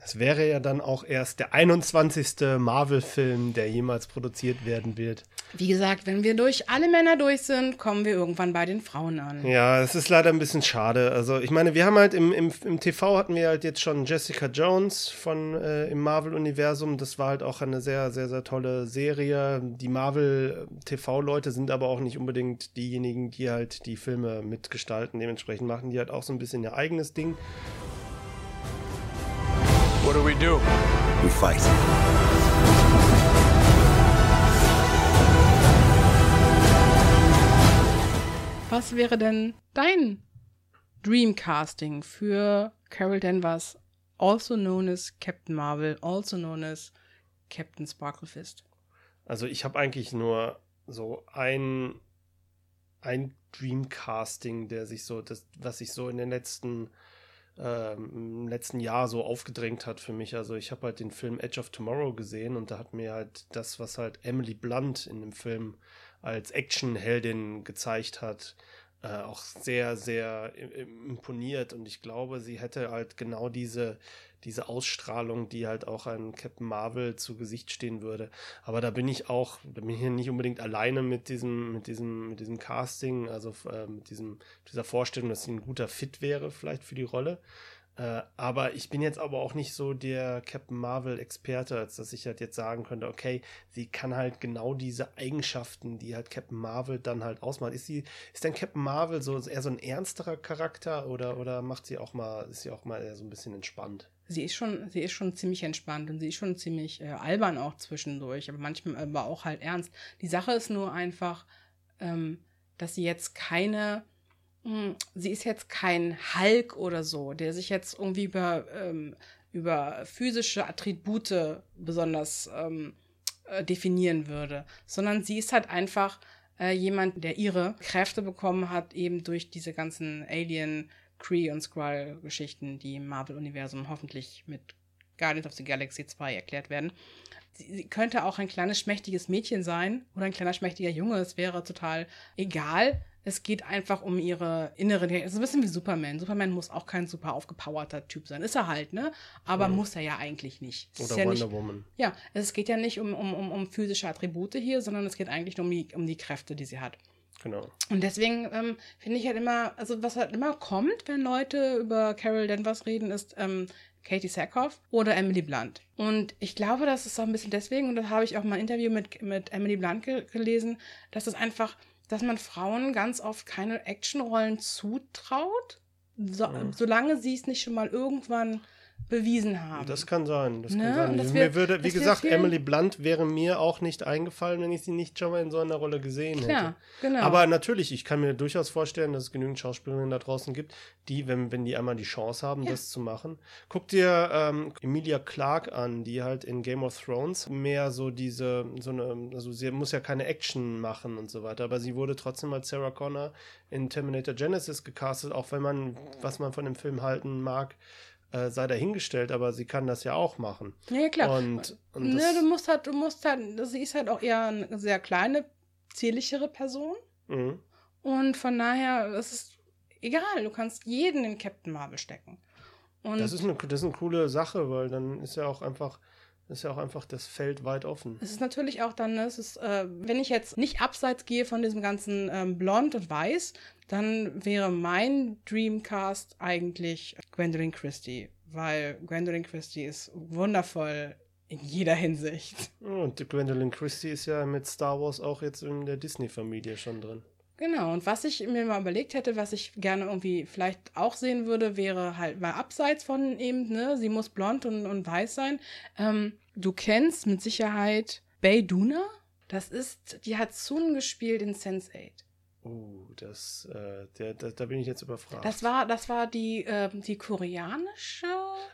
Das wäre ja dann auch erst der 21. Marvel-Film, der jemals produziert werden wird. Wie gesagt, wenn wir durch alle Männer durch sind, kommen wir irgendwann bei den Frauen an. Ja, es ist leider ein bisschen schade. Also ich meine, wir haben halt im, im, im TV hatten wir halt jetzt schon Jessica Jones von äh, im Marvel-Universum. Das war halt auch eine sehr, sehr, sehr tolle Serie. Die Marvel-TV-Leute sind aber auch nicht unbedingt diejenigen, die halt die Filme mitgestalten. Dementsprechend machen die halt auch so ein bisschen ihr eigenes Ding. What do we do? We fight. Was wäre denn dein Dreamcasting für Carol Danvers, also known as Captain Marvel, also known as Captain Sparklefist? Also ich habe eigentlich nur so ein, ein Dreamcasting, der sich so, das, was sich so in den letzten ähm, im letzten Jahr so aufgedrängt hat für mich. Also ich habe halt den Film Edge of Tomorrow gesehen und da hat mir halt das, was halt Emily Blunt in dem Film als Actionheldin gezeigt hat, äh, auch sehr, sehr imponiert. Und ich glaube, sie hätte halt genau diese, diese Ausstrahlung, die halt auch an Captain Marvel zu Gesicht stehen würde. Aber da bin ich auch, da bin ich nicht unbedingt alleine mit diesem, mit diesem, mit diesem Casting, also äh, mit diesem, dieser Vorstellung, dass sie ein guter Fit wäre, vielleicht für die Rolle. Äh, aber ich bin jetzt aber auch nicht so der Captain Marvel-Experte, als dass ich halt jetzt sagen könnte, okay, sie kann halt genau diese Eigenschaften, die halt Captain Marvel dann halt ausmacht. Ist sie, ist denn Captain Marvel so eher so ein ernsterer Charakter oder, oder macht sie auch mal, ist sie auch mal eher so ein bisschen entspannt? Sie ist schon, sie ist schon ziemlich entspannt und sie ist schon ziemlich äh, albern auch zwischendurch, aber manchmal aber auch halt ernst. Die Sache ist nur einfach, ähm, dass sie jetzt keine, mh, hm, sie ist jetzt kein Hulk oder so, der sich jetzt irgendwie über, ähm, über physische Attribute besonders ähm, äh, definieren würde, sondern sie ist halt einfach äh, jemand, der ihre Kräfte bekommen hat, eben durch diese ganzen Alien- Kree und Skrull-Geschichten, die im Marvel-Universum hoffentlich mit Guardians of the Galaxy 2 erklärt werden. Sie, sie, könnte auch ein kleines, schmächtiges Mädchen sein oder ein kleiner, schmächtiger Junge. Es wäre total egal. Es geht einfach um ihre innere. Es ist ein bisschen wie Superman. Superman muss auch kein super aufgepowerter Typ sein. Ist er halt, ne? Aber mhm. muss er ja eigentlich nicht. Es Oder ja Wonder nicht, Woman. Ja, es geht ja nicht um, um, um, um physische Attribute hier, sondern es geht eigentlich nur um die, um die Kräfte, die sie hat. Genau. Und deswegen ähm, finde ich halt immer, also was halt immer kommt, wenn Leute über Carol Danvers reden, ist ähm, Katie Sackhoff oder Emily Blunt. Und ich glaube, das ist auch ein bisschen deswegen, und da habe ich auch mal ein Interview mit, mit Emily Blunt ge gelesen, dass es einfach, dass man Frauen ganz oft keine Actionrollen zutraut, so, mhm. solange sie es nicht schon mal irgendwann bewiesen haben. Das kann sein. Das ne? kann sein. Das mir würde, wie gesagt, Emily Blunt wäre mir auch nicht eingefallen, wenn ich sie nicht schon mal in so einer Rolle gesehen Klar, hätte. Genau. Aber natürlich, ich kann mir durchaus vorstellen, dass es genügend Schauspielerinnen da draußen gibt, die, wenn, wenn die einmal die Chance haben, ja. das zu machen. Guck dir ähm, Emilia Clarke an, die halt in Game of Thrones mehr so diese, so eine, also sie muss ja keine Action machen und so weiter, aber sie wurde trotzdem als Sarah Connor in Terminator Genesis gecastet, auch wenn man, was man von dem Film halten mag, äh, sei dahingestellt, aber sie kann das ja auch machen. Ja, klar. Und, und ne, du musst halt, du musst halt, sie ist halt auch eher eine sehr kleine, zierlichere Person. Mhm. Und von daher, es ist egal, du kannst jeden in Captain Marvel stecken. Und das ist eine, das ist eine coole Sache, weil dann ist ja auch einfach ist ja auch einfach das Feld weit offen. Es ist natürlich auch dann, es ist, äh, wenn ich jetzt nicht abseits gehe von diesem ganzen ähm, Blond und Weiß, dann wäre mein Dreamcast eigentlich Gwendolyn Christie, weil Gwendolyn Christie ist wundervoll in jeder Hinsicht. Und Gwendolyn Christie ist ja mit Star Wars auch jetzt in der Disney-Familie schon drin. Genau, und was ich mir mal überlegt hätte, was ich gerne irgendwie vielleicht auch sehen würde, wäre halt mal abseits von eben, ne, sie muss blond und, und weiß sein. Ähm, du kennst mit Sicherheit Bay Duna? Das ist, die hat Sun gespielt in Sense8. Uh, das, äh, der, da, da bin ich jetzt überfragt. Das war, das war die, äh, die koreanische.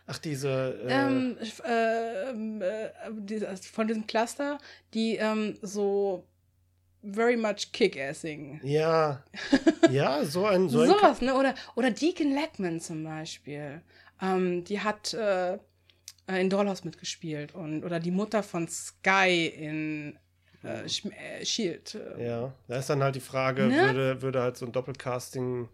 Ach, diese. Äh, Ähm, äh, ähm, äh, von diesem Cluster, die ähm, so very much kick-assing. ja. ja, so ein. So ein Sowas, ne? Oder, oder Deacon Lackman zum Beispiel. Ähm, die hat äh, in Dollhouse mitgespielt. Und, oder die Mutter von Sky in äh, Sch äh, Shield. Äh, Ja, da ist dann halt die Frage, Ne? würde, würde halt so ein Doppelcasting,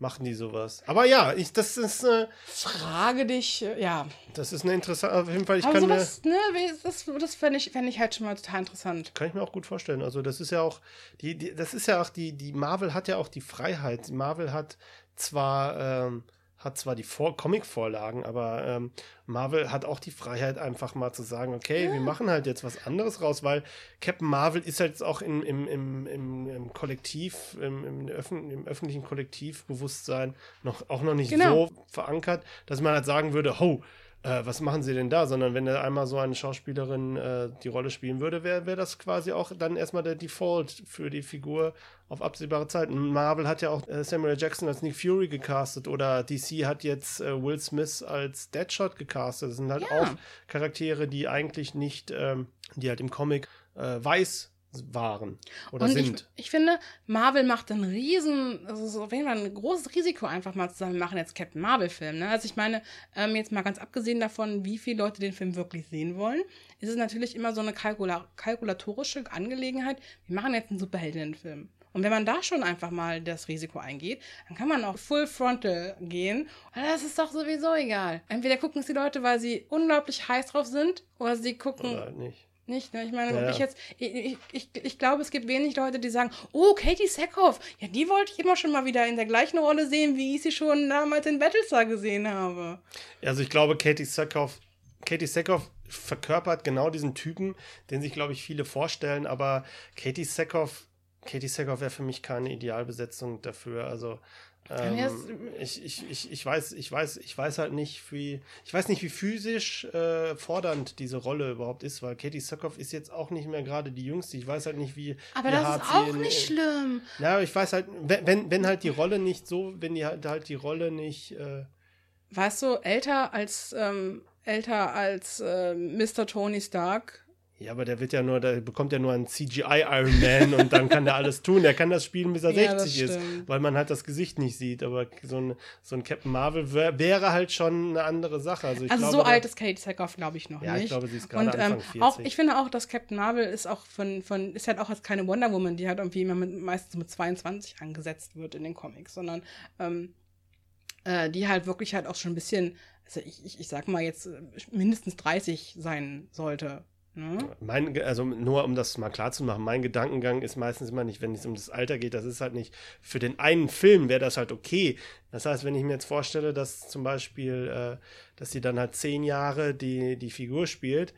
machen die sowas? Aber ja, ich, das ist, äh, Frage dich, äh, ja. das ist eine interessante, auf jeden Fall, ich Aber kann, mir, sowas, ne, das, das fände ich, fänd ich halt schon mal total interessant. kann ich mir auch gut vorstellen. Also das ist ja auch, die, die, das ist ja auch, die, die Marvel hat ja auch die Freiheit. Marvel hat zwar, ähm, hat zwar die Vor Comic-Vorlagen, aber ähm, Marvel hat auch die Freiheit, einfach mal zu sagen, okay, wir machen halt jetzt was anderes raus, weil Captain Marvel ist halt jetzt auch im, im, im, im, im Kollektiv, im, im, öffn im öffentlichen Kollektivbewusstsein noch, auch noch nicht Genau. so verankert, dass man halt sagen würde, ho, äh, was machen sie denn da? Sondern wenn da einmal so eine Schauspielerin äh, die Rolle spielen würde, wäre wär das quasi auch dann erstmal der Default für die Figur auf absehbare Zeit. Marvel hat ja auch äh, Samuel. Jackson als Nick Fury gecastet oder DC hat jetzt äh, Will Smith als Deadshot gecastet. Das sind halt Ja. auch Charaktere, die eigentlich nicht, ähm, die halt im Comic äh, weiß waren oder Und sind. ich, ich finde, Marvel macht einen riesen, also so auf jeden Fall ein großes Risiko einfach mal zusammen, wir machen jetzt Captain Marvel-Film. Ne? Also ich meine, ähm, jetzt mal ganz abgesehen davon, wie viele Leute den Film wirklich sehen wollen, ist es natürlich immer so eine kalkula kalkulatorische Angelegenheit. Wir machen jetzt einen Superheldinnenfilm. Und wenn man da schon einfach mal das Risiko eingeht, dann kann man auch full frontal gehen. Und das ist doch sowieso egal. Entweder gucken es die Leute, weil sie unglaublich heiß drauf sind, oder sie gucken Oder halt nicht. nicht, ne? Ich meine, Ja, ob ja. ich jetzt, ich, ich, ich, ich glaube, es gibt wenig Leute, die sagen, oh, Katie Sackhoff, ja, die wollte ich immer schon mal wieder in der gleichen Rolle sehen, wie ich sie schon damals in Battlestar gesehen habe. Also ich glaube, Katie Sackhoff, Katie Sackhoff verkörpert genau diesen Typen, den sich, glaube ich, viele vorstellen, aber Katie Sackhoff, Katie Sackhoff wäre für mich keine Idealbesetzung dafür. Also ähm, ich, ich, ich, ich weiß, ich weiß, ich weiß halt nicht, wie, ich weiß nicht, wie physisch äh, fordernd diese Rolle überhaupt ist, weil Katie Sackhoff ist jetzt auch nicht mehr gerade die Jüngste. Ich weiß halt nicht, wie. Aber wie das hart ist sie auch in- nicht schlimm. Ja, ich weiß halt, wenn, wenn, wenn halt die Rolle nicht so, wenn die halt, halt die Rolle nicht. Äh, Weißt du, älter als, ähm, älter als äh, Mr. Tony Stark. Ja, aber der wird ja nur, der bekommt ja nur einen CGI Iron Man und dann kann der alles tun. Der kann das spielen, bis er Ja, das 60 ist, weil man halt das Gesicht nicht sieht. Aber so ein, so ein Captain Marvel wär, wäre halt schon eine andere Sache. Also, Also glaube, so alt ist Katie Sackhoff, glaube ich, noch Ja, nicht. ich glaube, sie ist gerade Und ähm, Anfang 40. auch, ich finde auch, dass Captain Marvel ist auch von, von, ist halt auch als keine Wonder Woman, die halt irgendwie immer mit, meistens mit 22 angesetzt wird in den Comics, sondern ähm, äh, die halt wirklich halt auch schon ein bisschen, also ich, ich, ich sag mal jetzt äh, mindestens 30 sein sollte. Ne? Mein, also nur um das mal klar zu machen, mein Gedankengang ist meistens immer nicht, wenn es um das Alter geht, das ist halt nicht, für den einen Film wäre das halt okay. Das heißt, wenn ich mir jetzt vorstelle, dass zum Beispiel, äh, dass sie dann halt zehn Jahre die, die Figur spielt,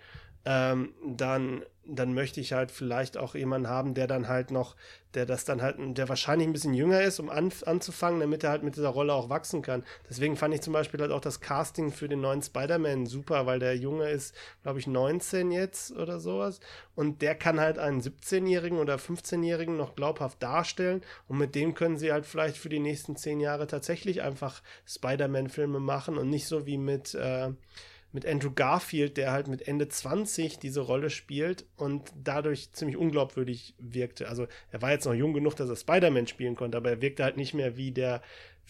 ähm, dann, dann möchte ich halt vielleicht auch jemanden haben, der dann halt noch, der das dann halt, der wahrscheinlich ein bisschen jünger ist, um an, anzufangen, damit er halt mit dieser Rolle auch wachsen kann. Deswegen fand ich zum Beispiel halt auch das Casting für den neuen Spider-Man super, weil der Junge ist, glaube ich, 19 jetzt oder sowas. Und der kann halt einen 17-Jährigen oder 15-Jährigen noch glaubhaft darstellen. Und mit dem können sie halt vielleicht für die nächsten zehn Jahre tatsächlich einfach Spider-Man-Filme machen und nicht so wie mit, äh, mit Andrew Garfield, der halt mit Ende 20 diese Rolle spielt und dadurch ziemlich unglaubwürdig wirkte. Also er war jetzt noch jung genug, dass er Spider-Man spielen konnte, aber er wirkte halt nicht mehr wie der,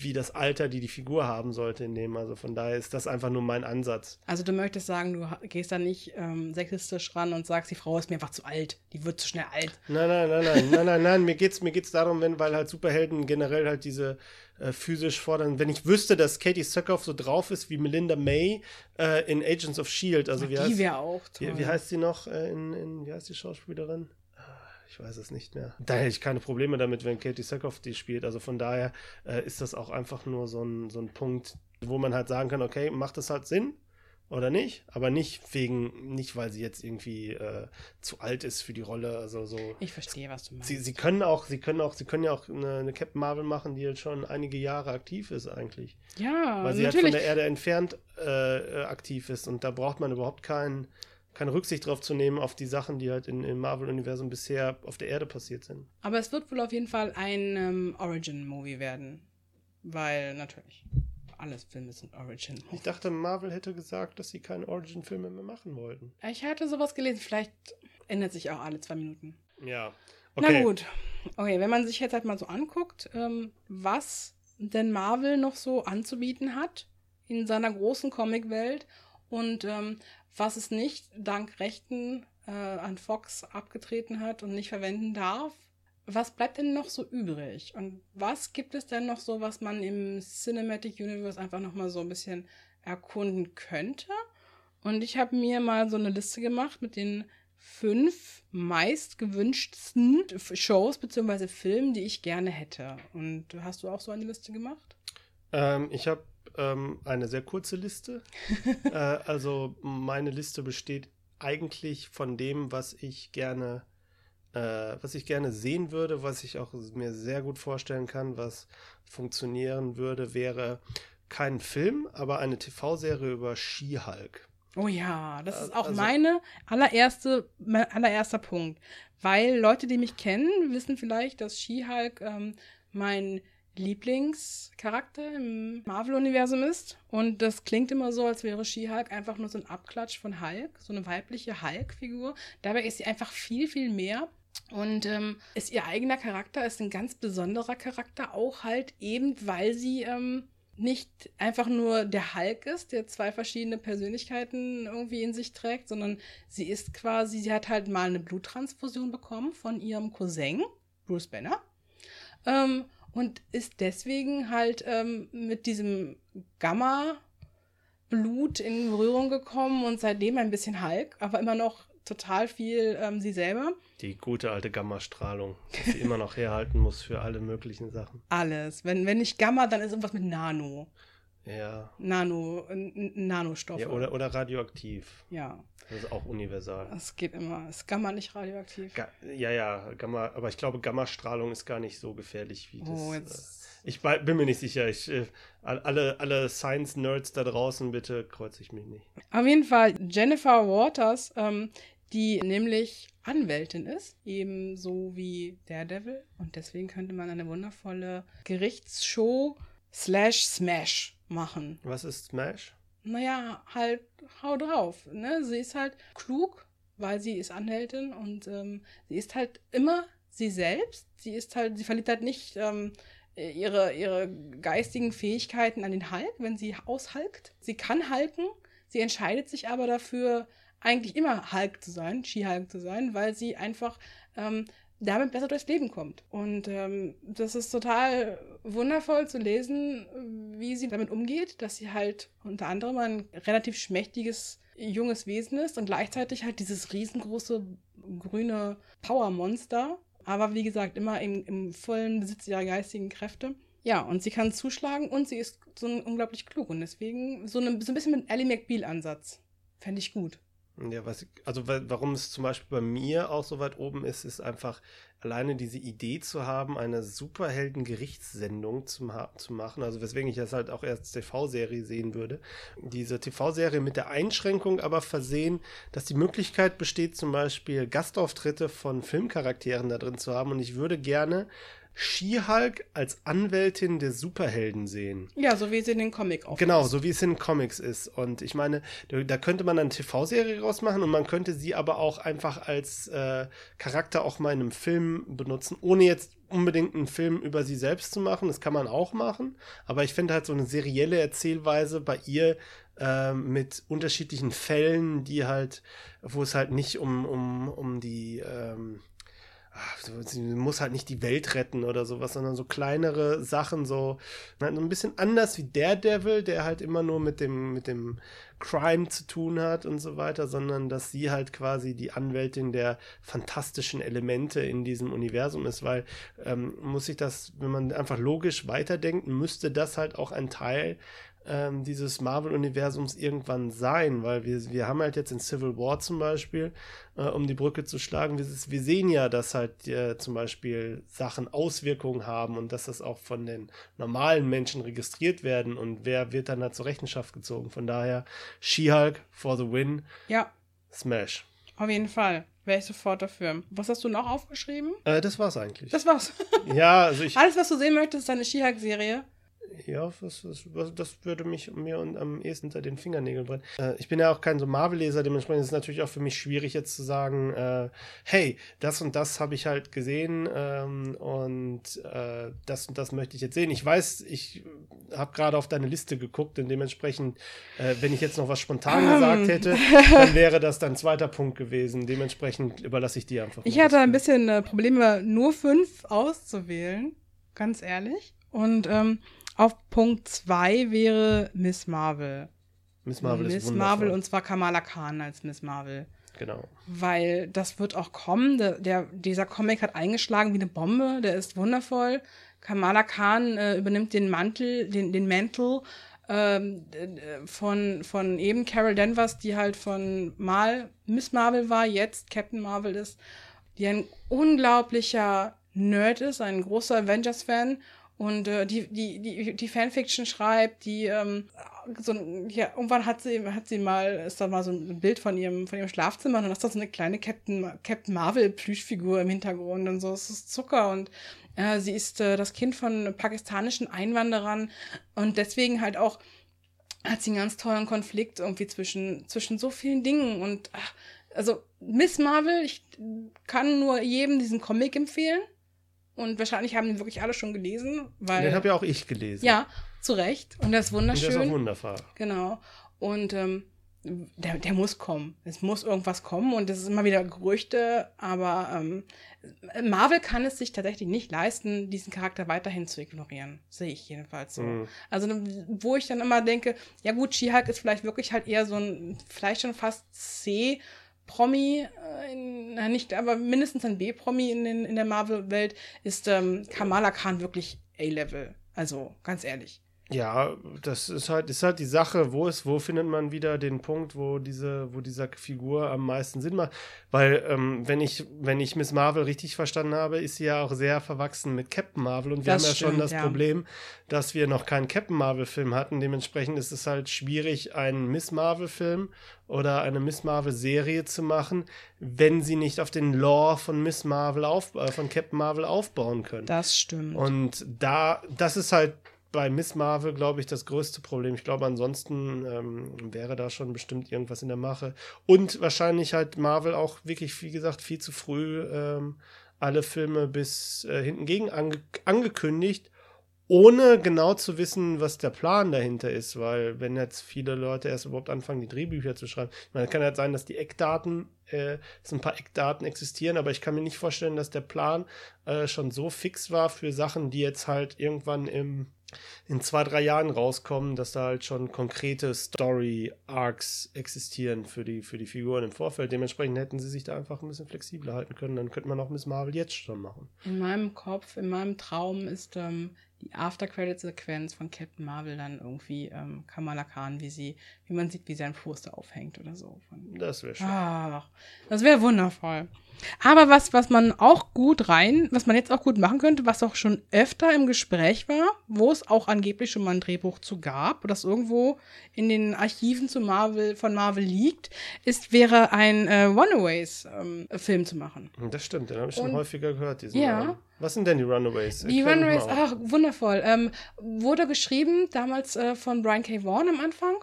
wie das Alter, die die Figur haben sollte in dem. Also von daher ist das einfach nur mein Ansatz. Also du möchtest sagen, du gehst da nicht ähm, sexistisch ran und sagst, die Frau ist mir einfach zu alt, die wird zu schnell alt. Nein, nein, nein, nein, nein, nein, nein. Mir geht's, mir geht's darum, wenn, weil halt Superhelden generell halt diese äh, physisch fordern. Wenn ich wüsste, dass Katie Sackhoff so drauf ist wie Melinda May äh, in Agents of Shield, also wie die heißt, wäre auch toll. wie, wie heißt sie noch äh, in, in, wie heißt die Schauspielerin? Ich weiß es nicht mehr. Da hätte ich keine Probleme damit, wenn Katie Sackhoff die spielt. Also von daher äh, ist das auch einfach nur so ein, so ein Punkt, wo man halt sagen kann, okay, macht das halt Sinn oder nicht, aber nicht wegen, nicht weil sie jetzt irgendwie äh, zu alt ist für die Rolle, also so. Ich verstehe, was du meinst. Sie, sie können auch, sie können auch, sie können ja auch eine, eine Captain Marvel machen, die jetzt schon einige Jahre aktiv ist eigentlich. ja, Weil sie halt natürlich. von der Erde entfernt äh, äh, aktiv ist und da braucht man überhaupt keinen keine Rücksicht drauf zu nehmen auf die Sachen, die halt in, im Marvel-Universum bisher auf der Erde passiert sind. Aber es wird wohl auf jeden Fall ein ähm, Origin-Movie werden. Weil natürlich, alles Filme sind Origin. Ich dachte, Marvel hätte gesagt, dass sie keine Origin-Filme mehr machen wollten. Ich hatte sowas gelesen, vielleicht ändert sich auch alle zwei Minuten. Ja. Na gut. Okay, wenn man sich jetzt halt mal so anguckt, ähm, was denn Marvel noch so anzubieten hat in seiner großen Comicwelt und ähm, was es nicht dank Rechten äh, an Fox abgetreten hat und nicht verwenden darf. Was bleibt denn noch so übrig? Und was gibt es denn noch so, was man im Cinematic Universe einfach noch mal so ein bisschen erkunden könnte? Und ich habe mir mal so eine Liste gemacht mit den fünf meist gewünschtsten Shows bzw. Filmen, die ich gerne hätte. Und hast du auch so eine Liste gemacht? Ähm, ich habe ähm, eine sehr kurze Liste. äh, also meine Liste besteht eigentlich von dem, was ich gerne, äh, was ich gerne sehen würde, was ich auch mir sehr gut vorstellen kann, was funktionieren würde, wäre kein Film, aber eine TV-Serie über She-Hulk. Oh ja, das ist auch Also- meine allererste, mein allererster Punkt. Weil Leute, die mich kennen, wissen vielleicht, dass She-Hulk ähm, mein Lieblingscharakter im Marvel-Universum ist. Und das klingt immer so, als wäre She-Hulk einfach nur so ein Abklatsch von Hulk, so eine weibliche Hulk-Figur. Dabei ist sie einfach viel, viel mehr. Und ähm, ist ihr eigener Charakter, ist ein ganz besonderer Charakter, auch halt eben, weil sie ähm, nicht einfach nur der Hulk ist, der zwei verschiedene Persönlichkeiten irgendwie in sich trägt, sondern sie ist quasi, sie hat halt mal eine Bluttransfusion bekommen von ihrem Cousin, Bruce Banner. Ähm, und ist deswegen halt ähm, mit diesem Gamma-Blut in Berührung gekommen und seitdem ein bisschen Hulk, aber immer noch total viel ähm, sie selber. Die gute alte Gammastrahlung, die sie immer noch herhalten muss für alle möglichen Sachen. Alles. Wenn, wenn nicht Gamma, dann ist irgendwas mit Nano. Ja. Nano, Nanostoffe. ja oder, oder radioaktiv. ja. Das ist auch universal. Es geht immer. Ist Gamma nicht radioaktiv? Ga ja, ja, Gamma, aber ich glaube, Gammastrahlung ist gar nicht so gefährlich wie das. oh, äh, jetzt. ich bin mir nicht sicher. Ich, äh, all- alle, alle Science-Nerds da draußen, bitte kreuze ich mich nicht. Auf jeden Fall Jennifer Waters, ähm, die nämlich Anwältin ist, ebenso wie Daredevil. Und deswegen könnte man eine wundervolle Gerichtsshow slash Smash machen. Was ist Smash? naja, halt, hau drauf. Ne? Sie ist halt klug, weil sie ist Anwältin und ähm, sie ist halt immer sie selbst. Sie ist halt, sie verliert halt nicht ähm, ihre, ihre geistigen Fähigkeiten an den Hulk, wenn sie aushalkt. Sie kann halken, sie entscheidet sich aber dafür, eigentlich immer Hulk zu sein, She-Hulk zu sein, weil sie einfach ähm, damit besser durchs Leben kommt. Und ähm, das ist total wundervoll zu lesen, wie sie damit umgeht, dass sie halt unter anderem ein relativ schmächtiges junges Wesen ist und gleichzeitig halt dieses riesengroße grüne Powermonster. Aber wie gesagt, immer im, im vollen Besitz ihrer geistigen Kräfte. Ja, und sie kann zuschlagen und sie ist so unglaublich klug. Und deswegen so, eine, so ein bisschen mit Ally McBeal-Ansatz. Fände ich gut. Ja, was ich, also wa- warum es zum Beispiel bei mir auch so weit oben ist, ist einfach alleine diese Idee zu haben, eine Superhelden-Gerichtssendung zu, zu machen. Also weswegen ich das halt auch erst TV-Serie sehen würde. Diese TV-Serie mit der Einschränkung aber versehen, dass die Möglichkeit besteht, zum Beispiel Gastauftritte von Filmcharakteren da drin zu haben. Und ich würde gerne She-Hulk als Anwältin der Superhelden sehen. Ja, so wie sie in den Comic auch Genau, so wie es in Comics ist. Und ich meine, da, da könnte man eine TV-Serie rausmachen und man könnte sie aber auch einfach als äh, Charakter auch mal in einem Film benutzen, ohne jetzt unbedingt einen Film über sie selbst zu machen. Das kann man auch machen. Aber ich finde halt so eine serielle Erzählweise bei ihr ähm, mit unterschiedlichen Fällen, die halt, wo es halt nicht um, um, um die ähm, sie muss halt nicht die Welt retten oder sowas, sondern so kleinere Sachen, so, halt so ein bisschen anders wie Daredevil, der halt immer nur mit dem, mit dem Crime zu tun hat und so weiter, sondern dass sie halt quasi die Anwältin der fantastischen Elemente in diesem Universum ist, weil ähm, muss ich das, wenn man einfach logisch weiterdenkt, müsste das halt auch ein Teil ähm, dieses Marvel-Universums irgendwann sein, weil wir, wir haben halt jetzt in Civil War zum Beispiel, äh, um die Brücke zu schlagen, wir, wir sehen ja, dass halt äh, zum Beispiel Sachen Auswirkungen haben und dass das auch von den normalen Menschen registriert werden und wer wird dann da zur Rechenschaft gezogen. Von daher, She-Hulk for the win. Ja. Smash. Auf jeden Fall. Wäre ich sofort dafür. Was hast du noch aufgeschrieben? Äh, das war's eigentlich. Das war's. ja, also ich. Alles, was du sehen möchtest, ist eine She-Hulk-Serie. Ja, das, das, das, würde mich mir am ehesten unter den Fingernägeln brennen. Äh, ich bin ja auch kein so Marvel-Leser, dementsprechend ist es natürlich auch für mich schwierig jetzt zu sagen, äh, hey, das und das habe ich halt gesehen ähm, und äh, das und das möchte ich jetzt sehen. Ich weiß, ich habe gerade auf deine Liste geguckt und dementsprechend, äh, wenn ich jetzt noch was spontan gesagt hätte, dann wäre das dein zweiter Punkt gewesen. Dementsprechend überlasse ich dir einfach. Ich hatte ein bisschen äh, Probleme, nur fünf auszuwählen, ganz ehrlich. Und ähm, auf Punkt 2 wäre Miss Marvel. Miss Marvel Miss ist wundervoll. Marvel und zwar Kamala Khan als Miss Marvel. Genau. Weil das wird auch kommen. Der, der, dieser Comic hat eingeschlagen wie eine Bombe. Der ist wundervoll. Kamala Khan äh, übernimmt den Mantel, den, den Mantel ähm, von, von eben Carol Danvers, die halt von mal Miss Marvel war, jetzt Captain Marvel ist, die ein unglaublicher Nerd ist, ein großer Avengers-Fan und äh, die, die, die, die Fanfiction schreibt, die ähm, so ja, irgendwann hat sie, hat sie mal, ist da mal so ein Bild von ihrem, von ihrem Schlafzimmer und dann ist da so eine kleine Captain, Captain Marvel Plüschfigur im Hintergrund und so, es ist Zucker und äh, sie ist äh, das Kind von pakistanischen Einwanderern und deswegen halt auch hat sie einen ganz tollen Konflikt irgendwie zwischen, zwischen so vielen Dingen und ach, also Miss Marvel, ich kann nur jedem diesen Comic empfehlen. Und wahrscheinlich haben die wirklich alle schon gelesen, weil. Den habe ja auch ich gelesen. Ja, zu Recht. Und das ist wunderschön. Und der ist auch wundervoll. Genau. Und ähm, der, der muss kommen. Es muss irgendwas kommen und es ist immer wieder Gerüchte, aber ähm, Marvel kann es sich tatsächlich nicht leisten, diesen Charakter weiterhin zu ignorieren. Sehe ich jedenfalls so. Mhm. Also, wo ich dann immer denke, ja gut, She-Hulk ist vielleicht wirklich halt eher so ein, vielleicht schon fast C- Promi, äh, nicht, aber mindestens ein B-Promi in, in der Marvel-Welt, ist ähm, Kamala Khan wirklich A-Level. Also, ganz ehrlich. Ja, das ist halt, ist halt die Sache, wo ist, wo findet man wieder den Punkt, wo diese, wo dieser Figur am meisten Sinn macht. Weil, ähm, wenn ich, wenn ich Miss Marvel richtig verstanden habe, ist sie ja auch sehr verwachsen mit Captain Marvel. Und wir das haben ja stimmt, schon das ja. Problem, dass wir noch keinen Captain Marvel-Film hatten. Dementsprechend ist es halt schwierig, einen Miss Marvel-Film oder eine Miss Marvel-Serie zu machen, wenn sie nicht auf den Lore von Miss Marvel auf, äh, von Captain Marvel aufbauen können. Das stimmt. Und da, das ist halt bei Miss Marvel, glaube ich, das größte Problem. Ich glaube, ansonsten ähm, wäre da schon bestimmt irgendwas in der Mache. Und wahrscheinlich halt Marvel auch wirklich, wie gesagt, viel zu früh ähm, alle Filme bis äh, hinten gegen ange angekündigt, ohne genau zu wissen, was der Plan dahinter ist. Weil, wenn jetzt viele Leute erst überhaupt anfangen, die Drehbücher zu schreiben, ich meine, kann halt sein, dass die Eckdaten, äh, dass ein paar Eckdaten existieren, aber ich kann mir nicht vorstellen, dass der Plan äh, schon so fix war für Sachen, die jetzt halt irgendwann im in zwei, drei Jahren rauskommen, dass da halt schon konkrete Story-Arcs existieren für die, für die Figuren im Vorfeld. Dementsprechend hätten sie sich da einfach ein bisschen flexibler halten können. Dann könnte man auch Miss Marvel jetzt schon machen. In meinem Kopf, in meinem Traum ist ähm, die After-Credit-Sequenz von Captain Marvel dann irgendwie ähm, Kamala Khan, wie sie, wie man sieht, wie sie ein Poster aufhängt oder so. das wäre schön. Ach, das wäre wundervoll. Aber was, was man auch gut rein, was man jetzt auch gut machen könnte, was auch schon öfter im Gespräch war, wo es auch angeblich schon mal ein Drehbuch zu gab, das irgendwo in den Archiven zu Marvel, von Marvel liegt, ist, wäre ein äh, Runaways-Film ähm, zu machen. Das stimmt, den habe ich schon Und, häufiger gehört, diesen ja. Namen. Was sind denn die Runaways? Die Runaways, ach, wundervoll. Ähm, wurde geschrieben damals äh, von Brian K. Vaughan am Anfang.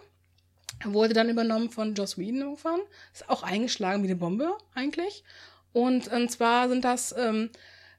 Wurde dann übernommen von Joss Whedon irgendwann. Ist auch eingeschlagen wie eine Bombe eigentlich. Und, und zwar sind das ähm,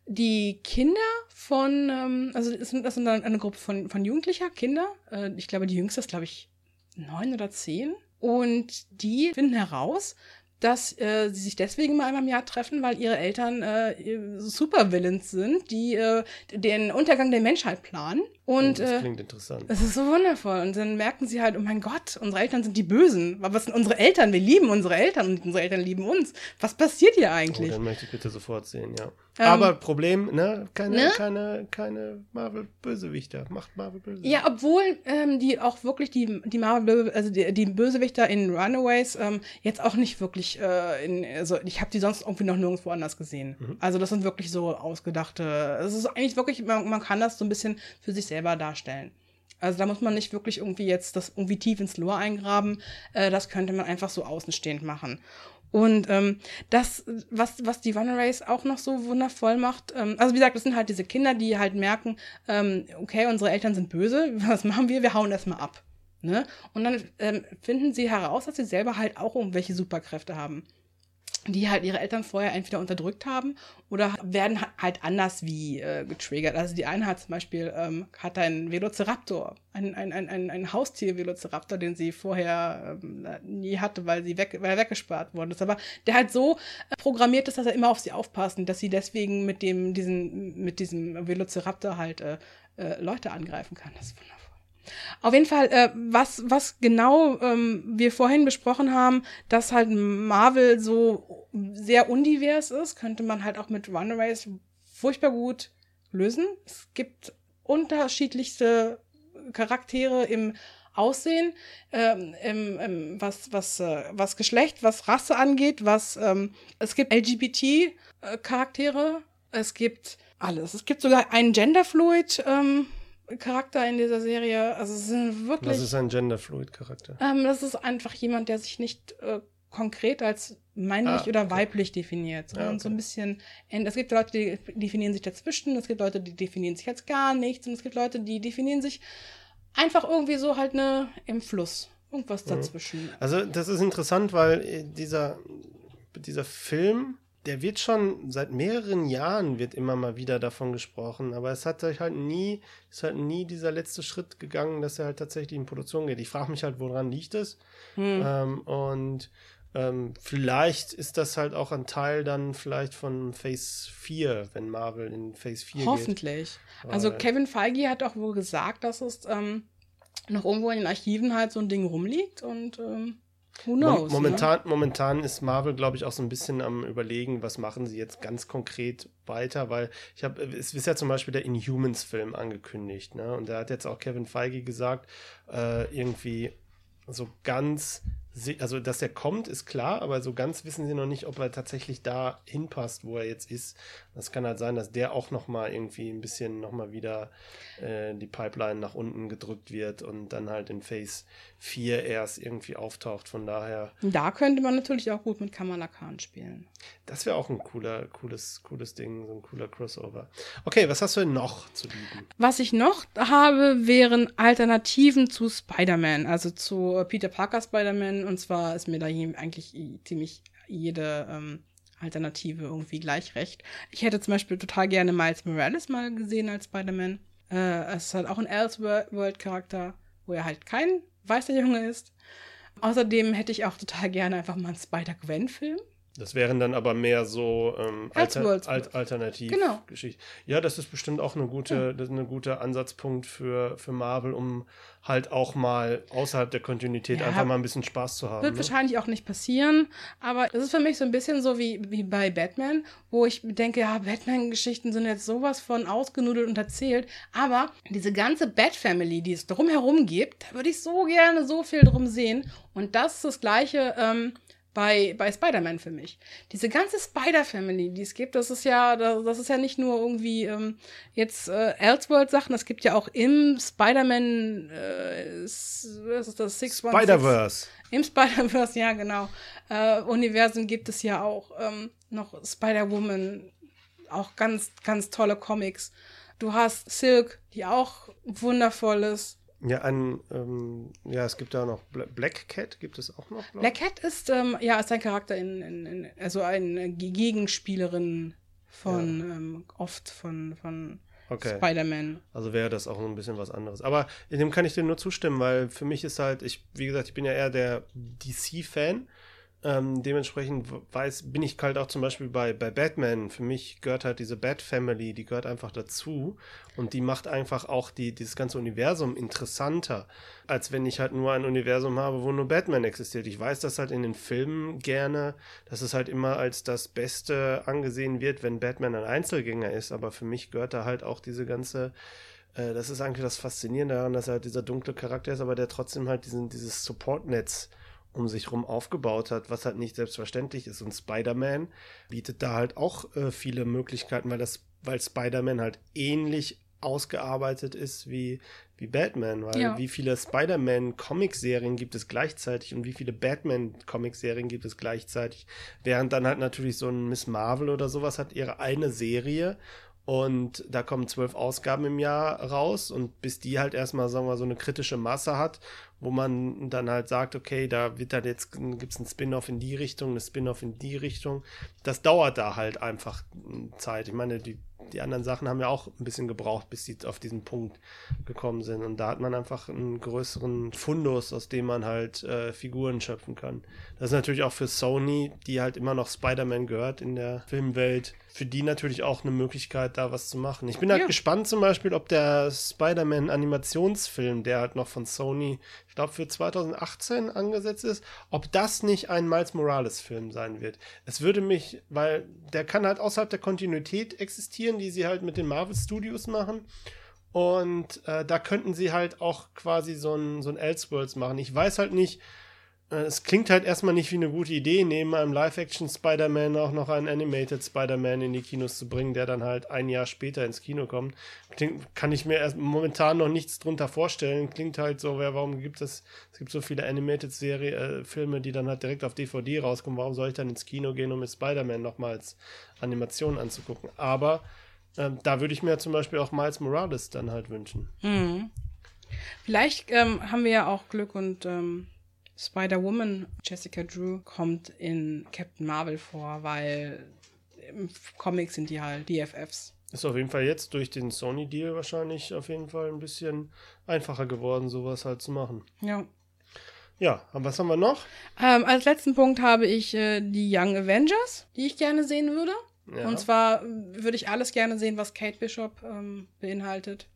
die Kinder von, ähm, also das sind, das sind dann eine Gruppe von, von Jugendlicher, Kinder. Äh, ich glaube, die jüngste ist, glaube ich, neun oder zehn. Und die finden heraus, dass äh, sie sich deswegen mal einmal im Jahr treffen, weil ihre Eltern äh, Supervillains sind, die äh, den Untergang der Menschheit planen. Und Oh, das äh, klingt interessant. es ist so wundervoll. Und dann merken sie halt, oh mein Gott, unsere Eltern sind die Bösen. Aber was sind unsere Eltern? Wir lieben unsere Eltern und unsere Eltern lieben uns. Was passiert hier Oh, eigentlich? dann möchte ich bitte sofort sehen, ja. Ähm, Aber Problem, ne? Keine, ne? keine, keine Marvel-Bösewichter. Macht Marvel Bösewichter. Ja, obwohl ähm, die auch wirklich die, die Marvel, also die, die Bösewichter in Runaways ähm, jetzt auch nicht wirklich, äh, in, also ich habe die sonst irgendwie noch nirgendwo anders gesehen. Mhm. Also das sind wirklich so ausgedachte, es ist eigentlich wirklich, man, man kann das so ein bisschen für sich selber darstellen. Also da muss man nicht wirklich irgendwie jetzt das irgendwie tief ins Lore eingraben. Äh, das könnte man einfach so außenstehend machen. Und ähm, das, was, was die Runaways auch noch so wundervoll macht, ähm, also wie gesagt, das sind halt diese Kinder, die halt merken, ähm, okay, unsere Eltern sind böse, was machen wir? Wir hauen das mal ab. Ne? Und dann ähm, finden sie heraus, dass sie selber halt auch irgendwelche Superkräfte haben die halt ihre Eltern vorher entweder unterdrückt haben oder werden ha- halt anders wie äh, getriggert. Also die eine hat zum Beispiel ähm, hat einen Velociraptor, ein, ein, ein, ein, Haustier-Velociraptor, den sie vorher ähm, nie hatte, weil, sie weg, weil er weggespart worden ist. Aber der halt so äh, programmiert ist, dass er immer auf sie aufpasst und dass sie deswegen mit dem, diesen, mit diesem Velociraptor halt äh, äh, Leute angreifen kann. Das ist wundervoll. Auf jeden Fall, äh, was, was genau ähm, wir vorhin besprochen haben, dass halt Marvel so sehr undivers ist, könnte man halt auch mit Runaways furchtbar gut lösen. Es gibt unterschiedlichste Charaktere im Aussehen, ähm, im, im, was, was, äh, was Geschlecht, was Rasse angeht, was ähm, es gibt LGBT-Charaktere, es gibt alles. Es gibt sogar einen Genderfluid ähm, Charakter in dieser Serie. Also es sind wirklich. Was ist ein Genderfluid-Charakter? Ähm, das ist einfach jemand, der sich nicht äh, konkret als männlich Ah, oder okay. weiblich definiert, sondern okay. so ein bisschen. Es gibt Leute, die definieren sich dazwischen, es gibt Leute, die definieren sich als gar nichts und es gibt Leute, die definieren sich einfach irgendwie so halt ne im Fluss. Irgendwas Mhm. dazwischen. Also, das ist interessant, weil äh, dieser, dieser Film, der wird schon seit mehreren Jahren wird immer mal wieder davon gesprochen, aber es hat sich halt nie, ist halt nie dieser letzte Schritt gegangen, dass er halt tatsächlich in Produktion geht. Ich frage mich halt, woran liegt es? Hm. Ähm, und ähm, vielleicht ist das halt auch ein Teil dann vielleicht von Phase 4, wenn Marvel in Phase 4 geht. Hoffentlich. Also Weil- Kevin Feige hat auch wohl gesagt, dass es ähm, noch irgendwo in den Archiven halt so ein Ding rumliegt und ähm, who knows. Momentan, momentan ist Marvel, glaube ich, auch so ein bisschen am überlegen, was machen sie jetzt ganz konkret weiter, weil ich habe, es ist ja zum Beispiel der Inhumans-Film angekündigt, ne? Und da hat jetzt auch Kevin Feige gesagt, äh, irgendwie so ganz, also dass er kommt, ist klar, aber so ganz wissen sie noch nicht, ob er tatsächlich da hinpasst, wo er jetzt ist. Das kann halt sein, dass der auch noch mal irgendwie ein bisschen noch mal wieder äh, die Pipeline nach unten gedrückt wird und dann halt in Phase 4 erst irgendwie auftaucht. Von daher? Da könnte man natürlich auch gut mit Kamala Khan spielen. das wäre auch ein cooler, cooles, cooles Ding, so ein cooler Crossover. Okay, was hast du denn noch zu bieten? Was ich noch habe, wären Alternativen zu Spider-Man, also zu Peter Parker Spider-Man. Und zwar ist mir da eigentlich ziemlich jede ähm, Alternative irgendwie gleich recht. Ich hätte zum Beispiel total gerne Miles Morales mal gesehen als Spider-Man. Äh, es ist halt auch ein Elseworld-Charakter, wo er halt kein weißer Junge ist. Außerdem hätte ich auch total gerne einfach mal einen Spider-Gwen-Film. Das wären dann aber mehr so ähm, Alter. Alt, alternativ Genau. Geschichten. Ja, das ist bestimmt auch eine gute, ist ein guter Ansatzpunkt für, für Marvel, um halt auch mal außerhalb der Kontinuität Ja. einfach mal ein bisschen Spaß zu haben. Wird Ne? wahrscheinlich auch nicht passieren, aber es ist für mich so ein bisschen so wie, wie bei Batman, wo ich denke, ja, Batman-Geschichten sind jetzt sowas von ausgenudelt und erzählt, aber diese ganze Bat-Family, die es drumherum gibt, da würde ich so gerne so viel drum sehen und das ist das Gleiche ähm, bei, bei Spider-Man für mich. Diese ganze Spider-Family, die es gibt, das ist ja, das das ist ja nicht nur irgendwie ähm, jetzt äh, Elseworld-Sachen, es gibt ja auch im Spider-Man, äh, was ist das, 616? Spider-Verse. Im Spider-Verse, ja, genau. Äh, Universen gibt es ja auch ähm, noch Spider-Woman, auch ganz, ganz tolle Comics. Du hast Silk, die auch wundervoll ist. Ja, ein, ähm, ja, es gibt da noch Bla Black Cat, gibt es auch noch? Black Cat ist, ähm, ja, ist ein Charakter in, in, in also eine Ge- Gegenspielerin von, ähm, oft von, von Okay. Spider-Man. Also wäre das auch ein bisschen was anderes. Aber in dem kann ich dir nur zustimmen, weil für mich ist halt, ich, wie gesagt, ich bin ja eher der DC-Fan. Ähm, dementsprechend weiß, bin ich halt auch zum Beispiel bei, bei Batman. Für mich gehört halt diese Bat Family, die gehört einfach dazu. Und die macht einfach auch die, dieses ganze Universum interessanter, als wenn ich halt nur ein Universum habe, wo nur Batman existiert. Ich weiß das halt in den Filmen gerne, dass es halt immer als das Beste angesehen wird, wenn Batman ein Einzelgänger ist. Aber für mich gehört da halt auch diese ganze äh, das ist eigentlich das Faszinierende daran, dass er halt dieser dunkle Charakter ist, aber der trotzdem halt diesen, dieses Support-Netz um sich rum aufgebaut hat, was halt nicht selbstverständlich ist. Und Spider-Man bietet da halt auch äh, viele Möglichkeiten, weil das, weil Spider-Man halt ähnlich ausgearbeitet ist wie, wie Batman, weil ja. wie viele Spider-Man-Comic-Serien gibt es gleichzeitig und wie viele Batman-Comic-Serien gibt es gleichzeitig, während dann halt natürlich so ein Miss Marvel oder sowas hat ihre eine Serie und da kommen zwölf Ausgaben im Jahr raus und bis die halt erstmal, sagen wir, so eine kritische Masse hat, wo man dann halt sagt, okay, da wird dann jetzt, gibt es einen Spin-off in die Richtung, eine Spin-off in die Richtung. Das dauert da halt einfach Zeit. Ich meine, die die anderen Sachen haben ja auch ein bisschen gebraucht, bis sie auf diesen Punkt gekommen sind. Und da hat man einfach einen größeren Fundus, aus dem man halt äh, Figuren schöpfen kann. Das ist natürlich auch für Sony, die halt immer noch Spider-Man gehört in der Filmwelt, für die natürlich auch eine Möglichkeit, da was zu machen. Ich bin halt ja. gespannt zum Beispiel, ob der Spider-Man-Animationsfilm, der halt noch von Sony, ich glaube, für 2018 angesetzt ist, ob das nicht ein Miles Morales-Film sein wird. Es würde mich, weil der kann halt außerhalb der Kontinuität existieren, die sie halt mit den Marvel Studios machen. Und äh, da könnten sie halt auch quasi so ein, so ein Elseworlds machen. Ich weiß halt nicht, es klingt halt erstmal nicht wie eine gute Idee, neben einem Live-Action-Spider-Man auch noch einen Animated Spider-Man in die Kinos zu bringen, der dann halt ein Jahr später ins Kino kommt. Klingt, kann ich mir erst momentan noch nichts drunter vorstellen. Klingt halt so, warum gibt es, es gibt so viele Animated-Serie-Filme, äh, die dann halt direkt auf DVD rauskommen. Warum soll ich dann ins Kino gehen, um mit Spider-Man nochmals Animation anzugucken? Aber ähm, da würde ich mir zum Beispiel auch Miles Morales dann halt wünschen. Mhm. Vielleicht ähm, haben wir ja auch Glück und ähm Spider-Woman, Jessica Drew, kommt in Captain Marvel vor, weil im Comic sind die halt DFFs. Ist auf jeden Fall jetzt durch den Sony-Deal wahrscheinlich auf jeden Fall ein bisschen einfacher geworden, sowas halt zu machen. Ja. Ja, und was haben wir noch? Ähm, als letzten Punkt habe ich äh, die Young Avengers, die ich gerne sehen würde. Ja. Und zwar würde ich alles gerne sehen, was Kate Bishop ähm, beinhaltet.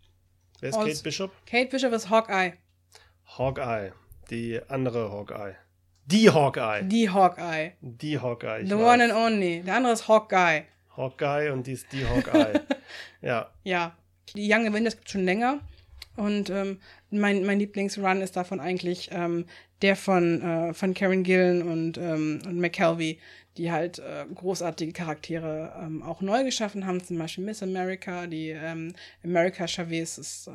Wer ist Aus Kate Bishop? Kate Bishop ist Hawkeye. Hawkeye. Die andere Hawkeye. Die Hawkeye. Die Hawkeye. Die Hawkeye. The weiß. one and only. Der andere ist Hawkeye. Hawkeye und die ist die Hawkeye. ja. Ja. Die Young Avengers gibt es schon länger. Und ähm, mein, mein Lieblingsrun ist davon eigentlich ähm, der von, äh, von Karen Gillen und, ähm, und McKelvey, die halt äh, großartige Charaktere ähm, auch neu geschaffen haben. Zum Beispiel Miss America, die ähm, America Chavez ist äh,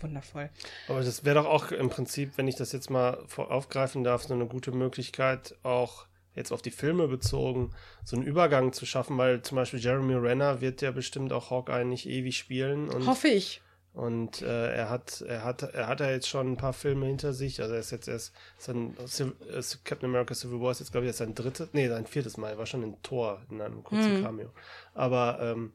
wundervoll. Aber das wäre doch auch im Prinzip, wenn ich das jetzt mal aufgreifen darf, so eine gute Möglichkeit, auch jetzt auf die Filme bezogen, so einen Übergang zu schaffen, weil zum Beispiel Jeremy Renner wird ja bestimmt auch Hawkeye nicht ewig spielen. Hoffe ich. Und äh, er hat, er hat, er hat ja jetzt schon ein paar Filme hinter sich. Also er ist jetzt erst sein äh, Captain America Civil War ist jetzt, glaube ich, erst sein drittes, nee, sein viertes Mal. Er war schon in Tor in einem kurzen mhm. Cameo. Aber ähm,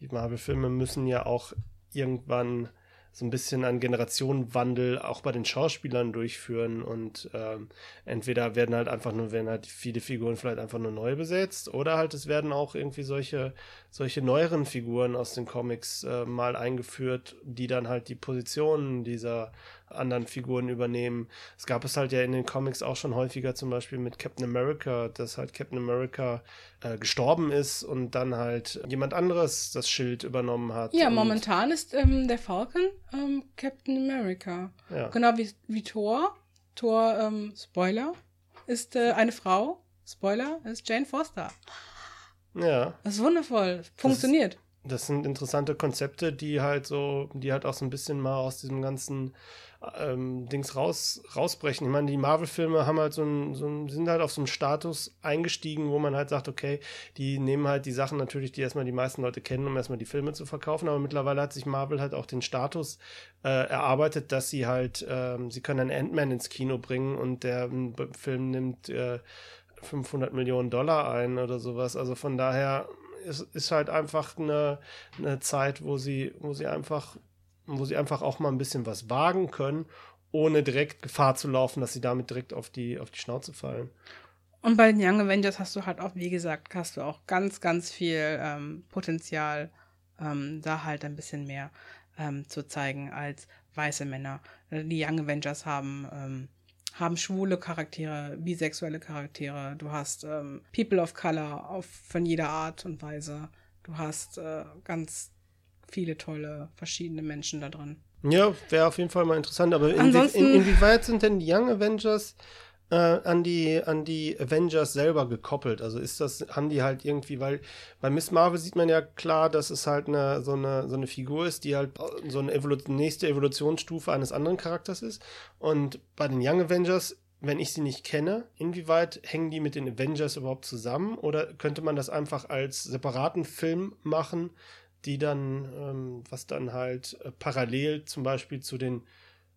die Marvel-Filme müssen ja auch irgendwann so ein bisschen einen Generationenwandel auch bei den Schauspielern durchführen und ähm, entweder werden halt einfach nur, werden halt viele Figuren vielleicht einfach nur neu besetzt oder halt es werden auch irgendwie solche, solche neueren Figuren aus den Comics äh, mal eingeführt, die dann halt die Positionen dieser anderen Figuren übernehmen. Es gab es halt ja in den Comics auch schon häufiger, zum Beispiel mit Captain America, dass halt Captain America äh, gestorben ist und dann halt jemand anderes das Schild übernommen hat. Ja, momentan ist ähm, der Falcon ähm, Captain America. Ja. Genau wie, wie Thor. Thor, ähm, Spoiler, ist äh, eine Frau. Spoiler, ist Jane Foster. Ja. Das ist wundervoll. Funktioniert. Das, das sind interessante Konzepte, die halt so, die halt auch so ein bisschen mal aus diesem ganzen ähm, Dings raus, rausbrechen. Ich meine, die Marvel-Filme haben halt so ein, so ein, sind halt auf so einen Status eingestiegen, wo man halt sagt, okay, die nehmen halt die Sachen natürlich, die erstmal die meisten Leute kennen, um erstmal die Filme zu verkaufen, aber mittlerweile hat sich Marvel halt auch den Status äh, erarbeitet, dass sie halt, äh, sie können einen Ant-Man ins Kino bringen und der Film nimmt äh, 500 Millionen Dollar ein oder sowas. Also von daher ist, ist halt einfach eine, eine Zeit, wo sie, wo sie einfach wo sie einfach auch mal ein bisschen was wagen können, ohne direkt Gefahr zu laufen, dass sie damit direkt auf die, auf die Schnauze fallen. Und bei den Young Avengers hast du halt auch, wie gesagt, hast du auch ganz, ganz viel ähm, Potenzial, ähm, da halt ein bisschen mehr ähm, zu zeigen als weiße Männer. Äh, die Young Avengers haben, ähm, haben schwule Charaktere, bisexuelle Charaktere. Du hast ähm, People of Color auf, von jeder Art und Weise. Du hast äh, ganz viele tolle, verschiedene Menschen da drin. Ja, wäre auf jeden Fall mal interessant. Aber Ansonsten- in, inwieweit sind denn die Young Avengers äh, an, die, an die Avengers selber gekoppelt? Also ist das, haben die halt irgendwie, weil bei Miss Marvel sieht man ja klar, dass es halt eine, so, eine, so eine Figur ist, die halt so eine Evolu nächste Evolutionsstufe eines anderen Charakters ist. Und bei den Young Avengers, wenn ich sie nicht kenne, inwieweit hängen die mit den Avengers überhaupt zusammen? Oder könnte man das einfach als separaten Film machen, die dann, ähm, was dann halt äh, parallel zum Beispiel zu den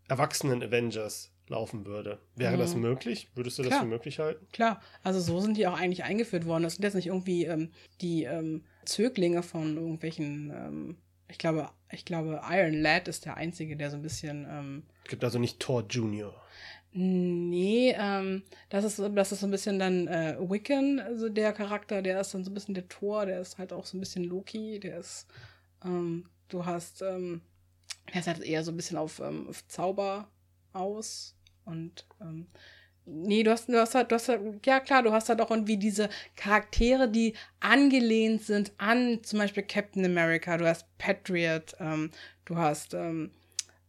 erwachsenen Avengers laufen würde. Wäre das Mhm. möglich? Würdest du das Klar. für möglich halten? Klar, also so sind die auch eigentlich eingeführt worden. Das sind jetzt nicht irgendwie ähm, die ähm, Zöglinge von irgendwelchen, ähm, ich glaube, ich glaube, Iron Lad ist der einzige, der so ein bisschen ähm, Es gibt also nicht Thor Junior. Nee, ähm, das ist, das ist so ein bisschen dann äh, Wiccan, also der Charakter, der ist dann so ein bisschen der Thor, der ist halt auch so ein bisschen Loki, der ist, ähm, du hast, ähm, der ist halt eher so ein bisschen auf, ähm, auf Zauber aus und, ähm, nee, du hast, du hast halt, du hast halt, ja klar, du hast halt auch irgendwie diese Charaktere, die angelehnt sind an zum Beispiel Captain America, du hast Patriot, ähm, du hast, ähm,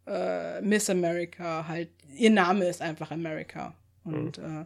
äh, Miss America halt, ihr Name ist einfach America. Und äh,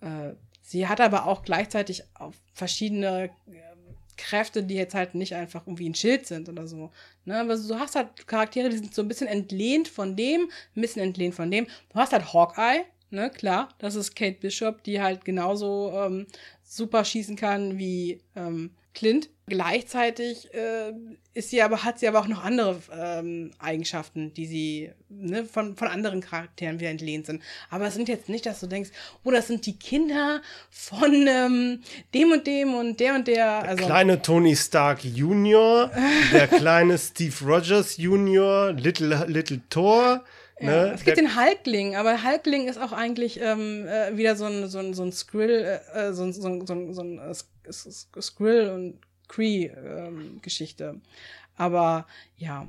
äh, sie hat aber auch gleichzeitig auch verschiedene äh, Kräfte, die jetzt halt nicht einfach irgendwie ein Schild sind oder so. Ne? Aber du hast halt Charaktere, die sind so ein bisschen entlehnt von dem, ein bisschen entlehnt von dem. Du hast halt Hawkeye, ne, klar, das ist Kate Bishop, die halt genauso ähm, super schießen kann wie ähm, Clint. Gleichzeitig äh, ist sie aber, hat sie aber auch noch andere ähm, Eigenschaften, die sie ne, von, von anderen Charakteren wieder entlehnt sind. Aber es sind jetzt nicht, dass du denkst, oh, das sind die Kinder von ähm, dem und dem und der und der. Also, Kleine Tony Stark Junior, der kleine Steve Rogers Junior, Little, Little Thor. Ja, Ne? es gibt Der- den Hulkling, aber Hulkling ist auch eigentlich ähm, äh, wieder so ein, so ein, so ein Skrill, äh, so ein, so ein, so ein, so ein äh, Skrill- und Cree-Geschichte. aber ja,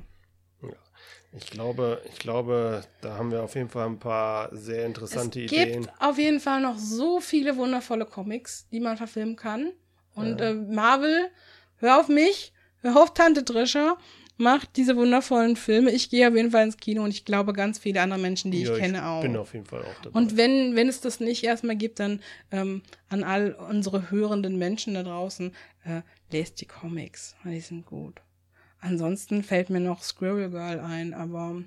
ich glaube, ich glaube, da haben wir auf jeden Fall ein paar sehr interessante es Ideen. gibt auf jeden Fall noch so viele wundervolle Comics, die man verfilmen kann. Und äh, Marvel, hör auf mich, hör auf Tante Drescher, macht diese wundervollen Filme. Ich gehe auf jeden Fall ins Kino und ich glaube ganz viele andere Menschen, die Ja, ich kenne, auch. bin auf jeden Fall auch dabei. Und wenn, wenn es das nicht erstmal gibt, dann ähm, an all unsere hörenden Menschen da draußen, äh, lest die Comics, die sind gut. Ansonsten fällt mir noch Squirrel Girl ein, aber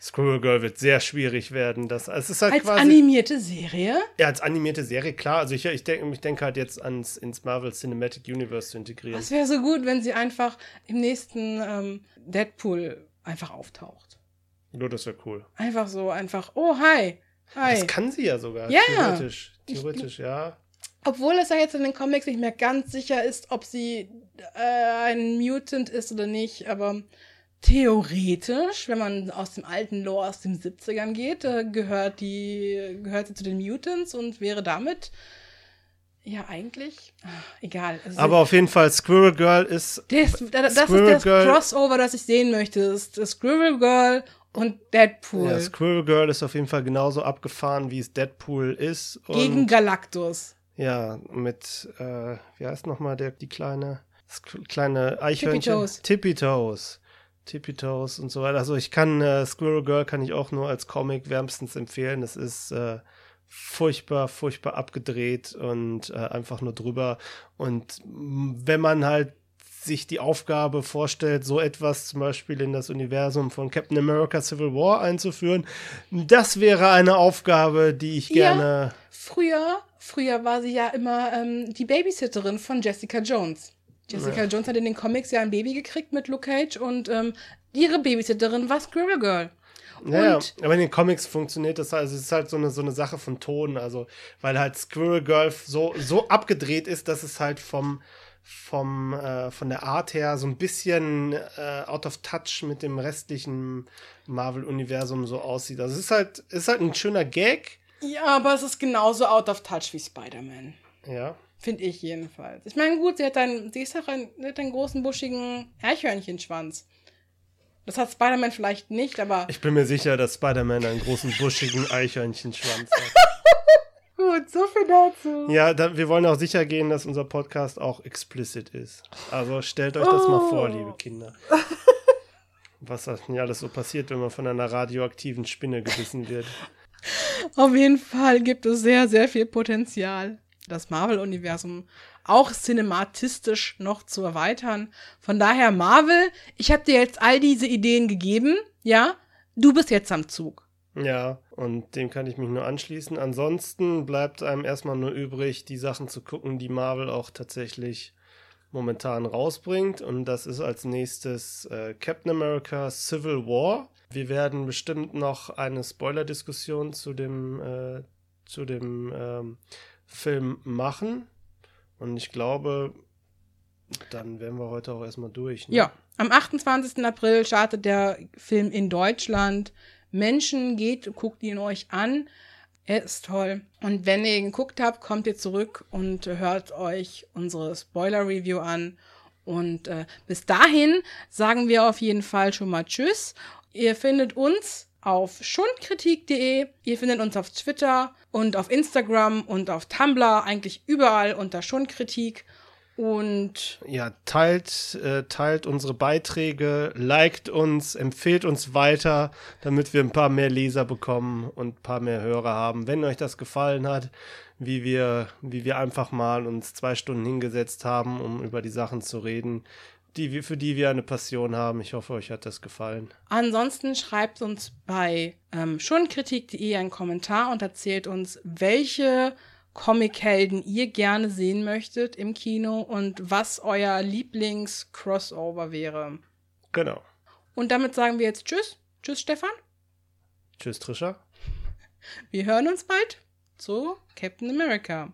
Squirrel Girl wird sehr schwierig werden. Das, es ist halt als quasi. animierte Serie. Ja, als animierte Serie, klar. Also ich, ich denke ich denk halt jetzt ans ins Marvel Cinematic Universe zu integrieren. Das wäre so gut, wenn sie einfach im nächsten ähm, Deadpool einfach auftaucht. Nur das wäre cool. Einfach so, einfach, oh, hi. Hi. Das kann sie ja sogar. Ja. Theoretisch. Theoretisch, ja. Obwohl es ja jetzt in den Comics nicht mehr ganz sicher ist, ob sie äh, ein Mutant ist oder nicht, aber theoretisch, wenn man aus dem alten Lore aus den 70ern geht, äh, gehört die gehört sie zu den Mutants und wäre damit ja eigentlich ah, egal. Also Aber auf jeden Fall, Squirrel Girl ist. das, das, das ist Squirrel das Girl- Crossover, das ich sehen möchte, ist das Squirrel Girl und Deadpool Ja, Squirrel Girl ist auf jeden Fall genauso abgefahren, wie es Deadpool ist. Gegen Galactus. Ja, mit, äh, wie heißt nochmal der, die kleine, das kleine Eichhörnchen? Toes. Tippy Toes. Tippy Toes und so weiter. Also ich kann, äh, Squirrel Girl kann ich auch nur als Comic wärmstens empfehlen. Es ist äh, furchtbar, furchtbar abgedreht und äh, einfach nur drüber. Und wenn man halt sich die Aufgabe vorstellt, so etwas zum Beispiel in das Universum von Captain America Civil War einzuführen, das wäre eine Aufgabe, die ich Ja. gerne Früher, früher war sie ja immer ähm, die Babysitterin von Jessica Jones. Jessica Jones hat in den Comics ja ein Baby gekriegt mit Luke Cage und ähm, ihre Babysitterin war Squirrel Girl. Ja, ja, Und- aber in den Comics funktioniert das also es ist halt so eine so eine Sache von Ton, also weil halt Squirrel Girl so so abgedreht ist, dass es halt vom vom äh, von der Art her so ein bisschen äh, out of touch mit dem restlichen Marvel Universum so aussieht. Also es ist halt es ist halt ein schöner Gag. Ja, aber es ist genauso out of touch wie Spider-Man. Ja. Finde ich jedenfalls. Ich meine, gut, sie hat einen, sie ist auch ein, sie hat einen großen, buschigen Eichhörnchenschwanz. Das hat Spider-Man vielleicht nicht, aber. Ich bin mir sicher, dass Spider-Man einen großen, buschigen Eichhörnchenschwanz hat. Gut, so viel dazu. Ja, da, wir wollen auch sicher gehen, dass unser Podcast auch explicit ist. Also stellt euch das mal vor, Oh. liebe Kinder. Was das denn alles so passiert, wenn man von einer radioaktiven Spinne gebissen wird. Auf jeden Fall gibt es sehr, sehr viel Potenzial, das Marvel-Universum auch cinematistisch noch zu erweitern. Von daher, Marvel, ich habe dir jetzt all diese Ideen gegeben, ja? Du bist jetzt am Zug. Ja, und dem kann ich mich nur anschließen. Ansonsten bleibt einem erstmal nur übrig, die Sachen zu gucken, die Marvel auch tatsächlich momentan rausbringt. Und das ist als nächstes äh, Captain America Civil War. Wir werden bestimmt noch eine Spoiler-Diskussion zu dem, äh, zu dem ähm, Film machen. Und ich glaube, dann wären wir heute auch erstmal durch. Ne? Ja, am 28. April startet der Film in Deutschland. Menschen, geht, guckt ihn euch an. Er ist toll. Und wenn ihr ihn geguckt habt, kommt ihr zurück und hört euch unsere Spoiler-Review an. Und äh, bis dahin sagen wir auf jeden Fall schon mal Tschüss. Ihr findet uns auf schundkritik.de. Ihr findet uns auf Twitter und auf Instagram und auf Tumblr, eigentlich überall unter Schundkritik. Und Ja, teilt, äh, teilt unsere Beiträge, liked uns, empfehlt uns weiter, damit wir ein paar mehr Leser bekommen und ein paar mehr Hörer haben. Wenn euch das gefallen hat, wie wir, wie wir einfach mal uns zwei Stunden hingesetzt haben, um über die Sachen zu reden, die wir, für die wir eine Passion haben. Ich hoffe, euch hat das gefallen. Ansonsten schreibt uns bei ähm, schonkritik.de einen Kommentar und erzählt uns, welche Comichelden ihr gerne sehen möchtet im Kino und was euer Lieblings-Crossover wäre. Genau. Und damit sagen wir jetzt Tschüss. Tschüss, Stefan. Tschüss, Trisha. Wir hören uns bald zu Captain America.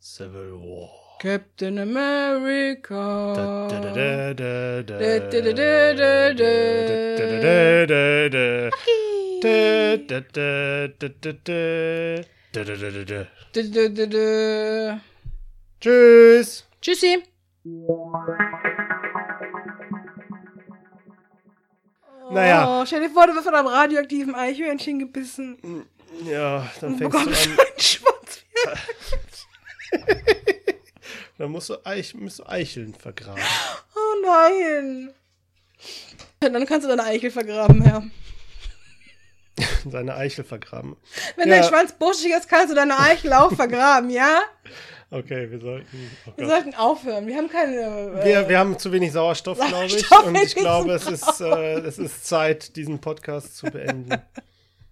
Civil War. Captain America. Tschüss. Tschüssi. Naja. Oh, stell dir vor, du wirst von einem radioaktiven Eichhörnchen gebissen. Ja, dann fängst du an. Schwanz. Dann musst du, Eich, musst du Eicheln vergraben. Oh nein. Dann kannst du deine Eichel vergraben, Herr. Seine Eichel vergraben. Wenn Ja. dein Schwanz buschig ist, kannst du deine Eichel auch vergraben, ja? Okay, wir sollten. Oh Wir sollten aufhören. Wir haben keine. Äh, Wir, wir haben zu wenig Sauerstoff, glaube ich. Sauerstoff Und ich glaube, es ist, äh, es ist Zeit, diesen Podcast zu beenden.